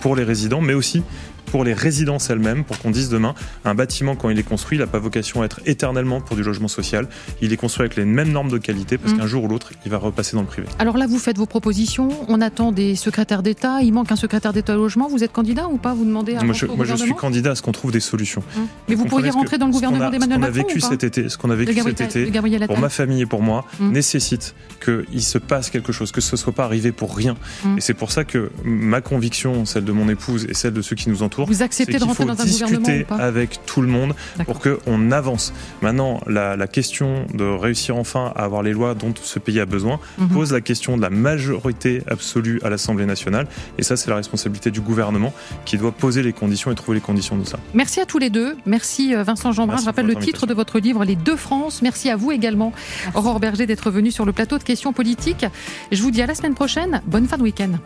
pour les résidents, mais aussi pour les résidences elles-mêmes, pour qu'on dise demain, un bâtiment, quand il est construit, il n'a pas vocation à être éternellement pour du logement social. Il est construit avec les mêmes normes de qualité, parce mm. qu'un jour ou l'autre, il va repasser dans le privé. Alors là, vous faites vos propositions, on attend des secrétaires d'État, il manque un secrétaire d'État au logement, vous êtes candidat ou pas Vous demandez à Moi, je, moi je suis candidat à ce qu'on trouve des solutions. Mm. Mais vous, pourriez rentrer dans le gouvernement d'Emmanuel Macron Ce qu'on a vécu cet été, ce qu'on a vécu cet été, pour ma famille et pour moi, mm. nécessite qu'il se passe quelque chose, que ce ne soit pas arrivé pour rien. Et c'est pour ça que ma conviction, celle de mon épouse et celle de ceux qui nous entourent, vous acceptez de rentrer dans un discuter avec tout le monde pour qu'on avance. Maintenant, la, question de réussir enfin à avoir les lois dont ce pays a besoin mhm. pose la question de la majorité absolue à l'Assemblée nationale. Et ça, c'est la responsabilité du gouvernement qui doit poser les conditions et trouver les conditions de ça. Merci à tous les deux. Merci euh, Vincent Jeanbrun. Je rappelle le titre de votre livre, Les deux France. Merci à vous également, Aurore Berger, d'être venu sur le plateau de questions politiques. Je vous dis à semaine prochaine. Bonne fin de week-end.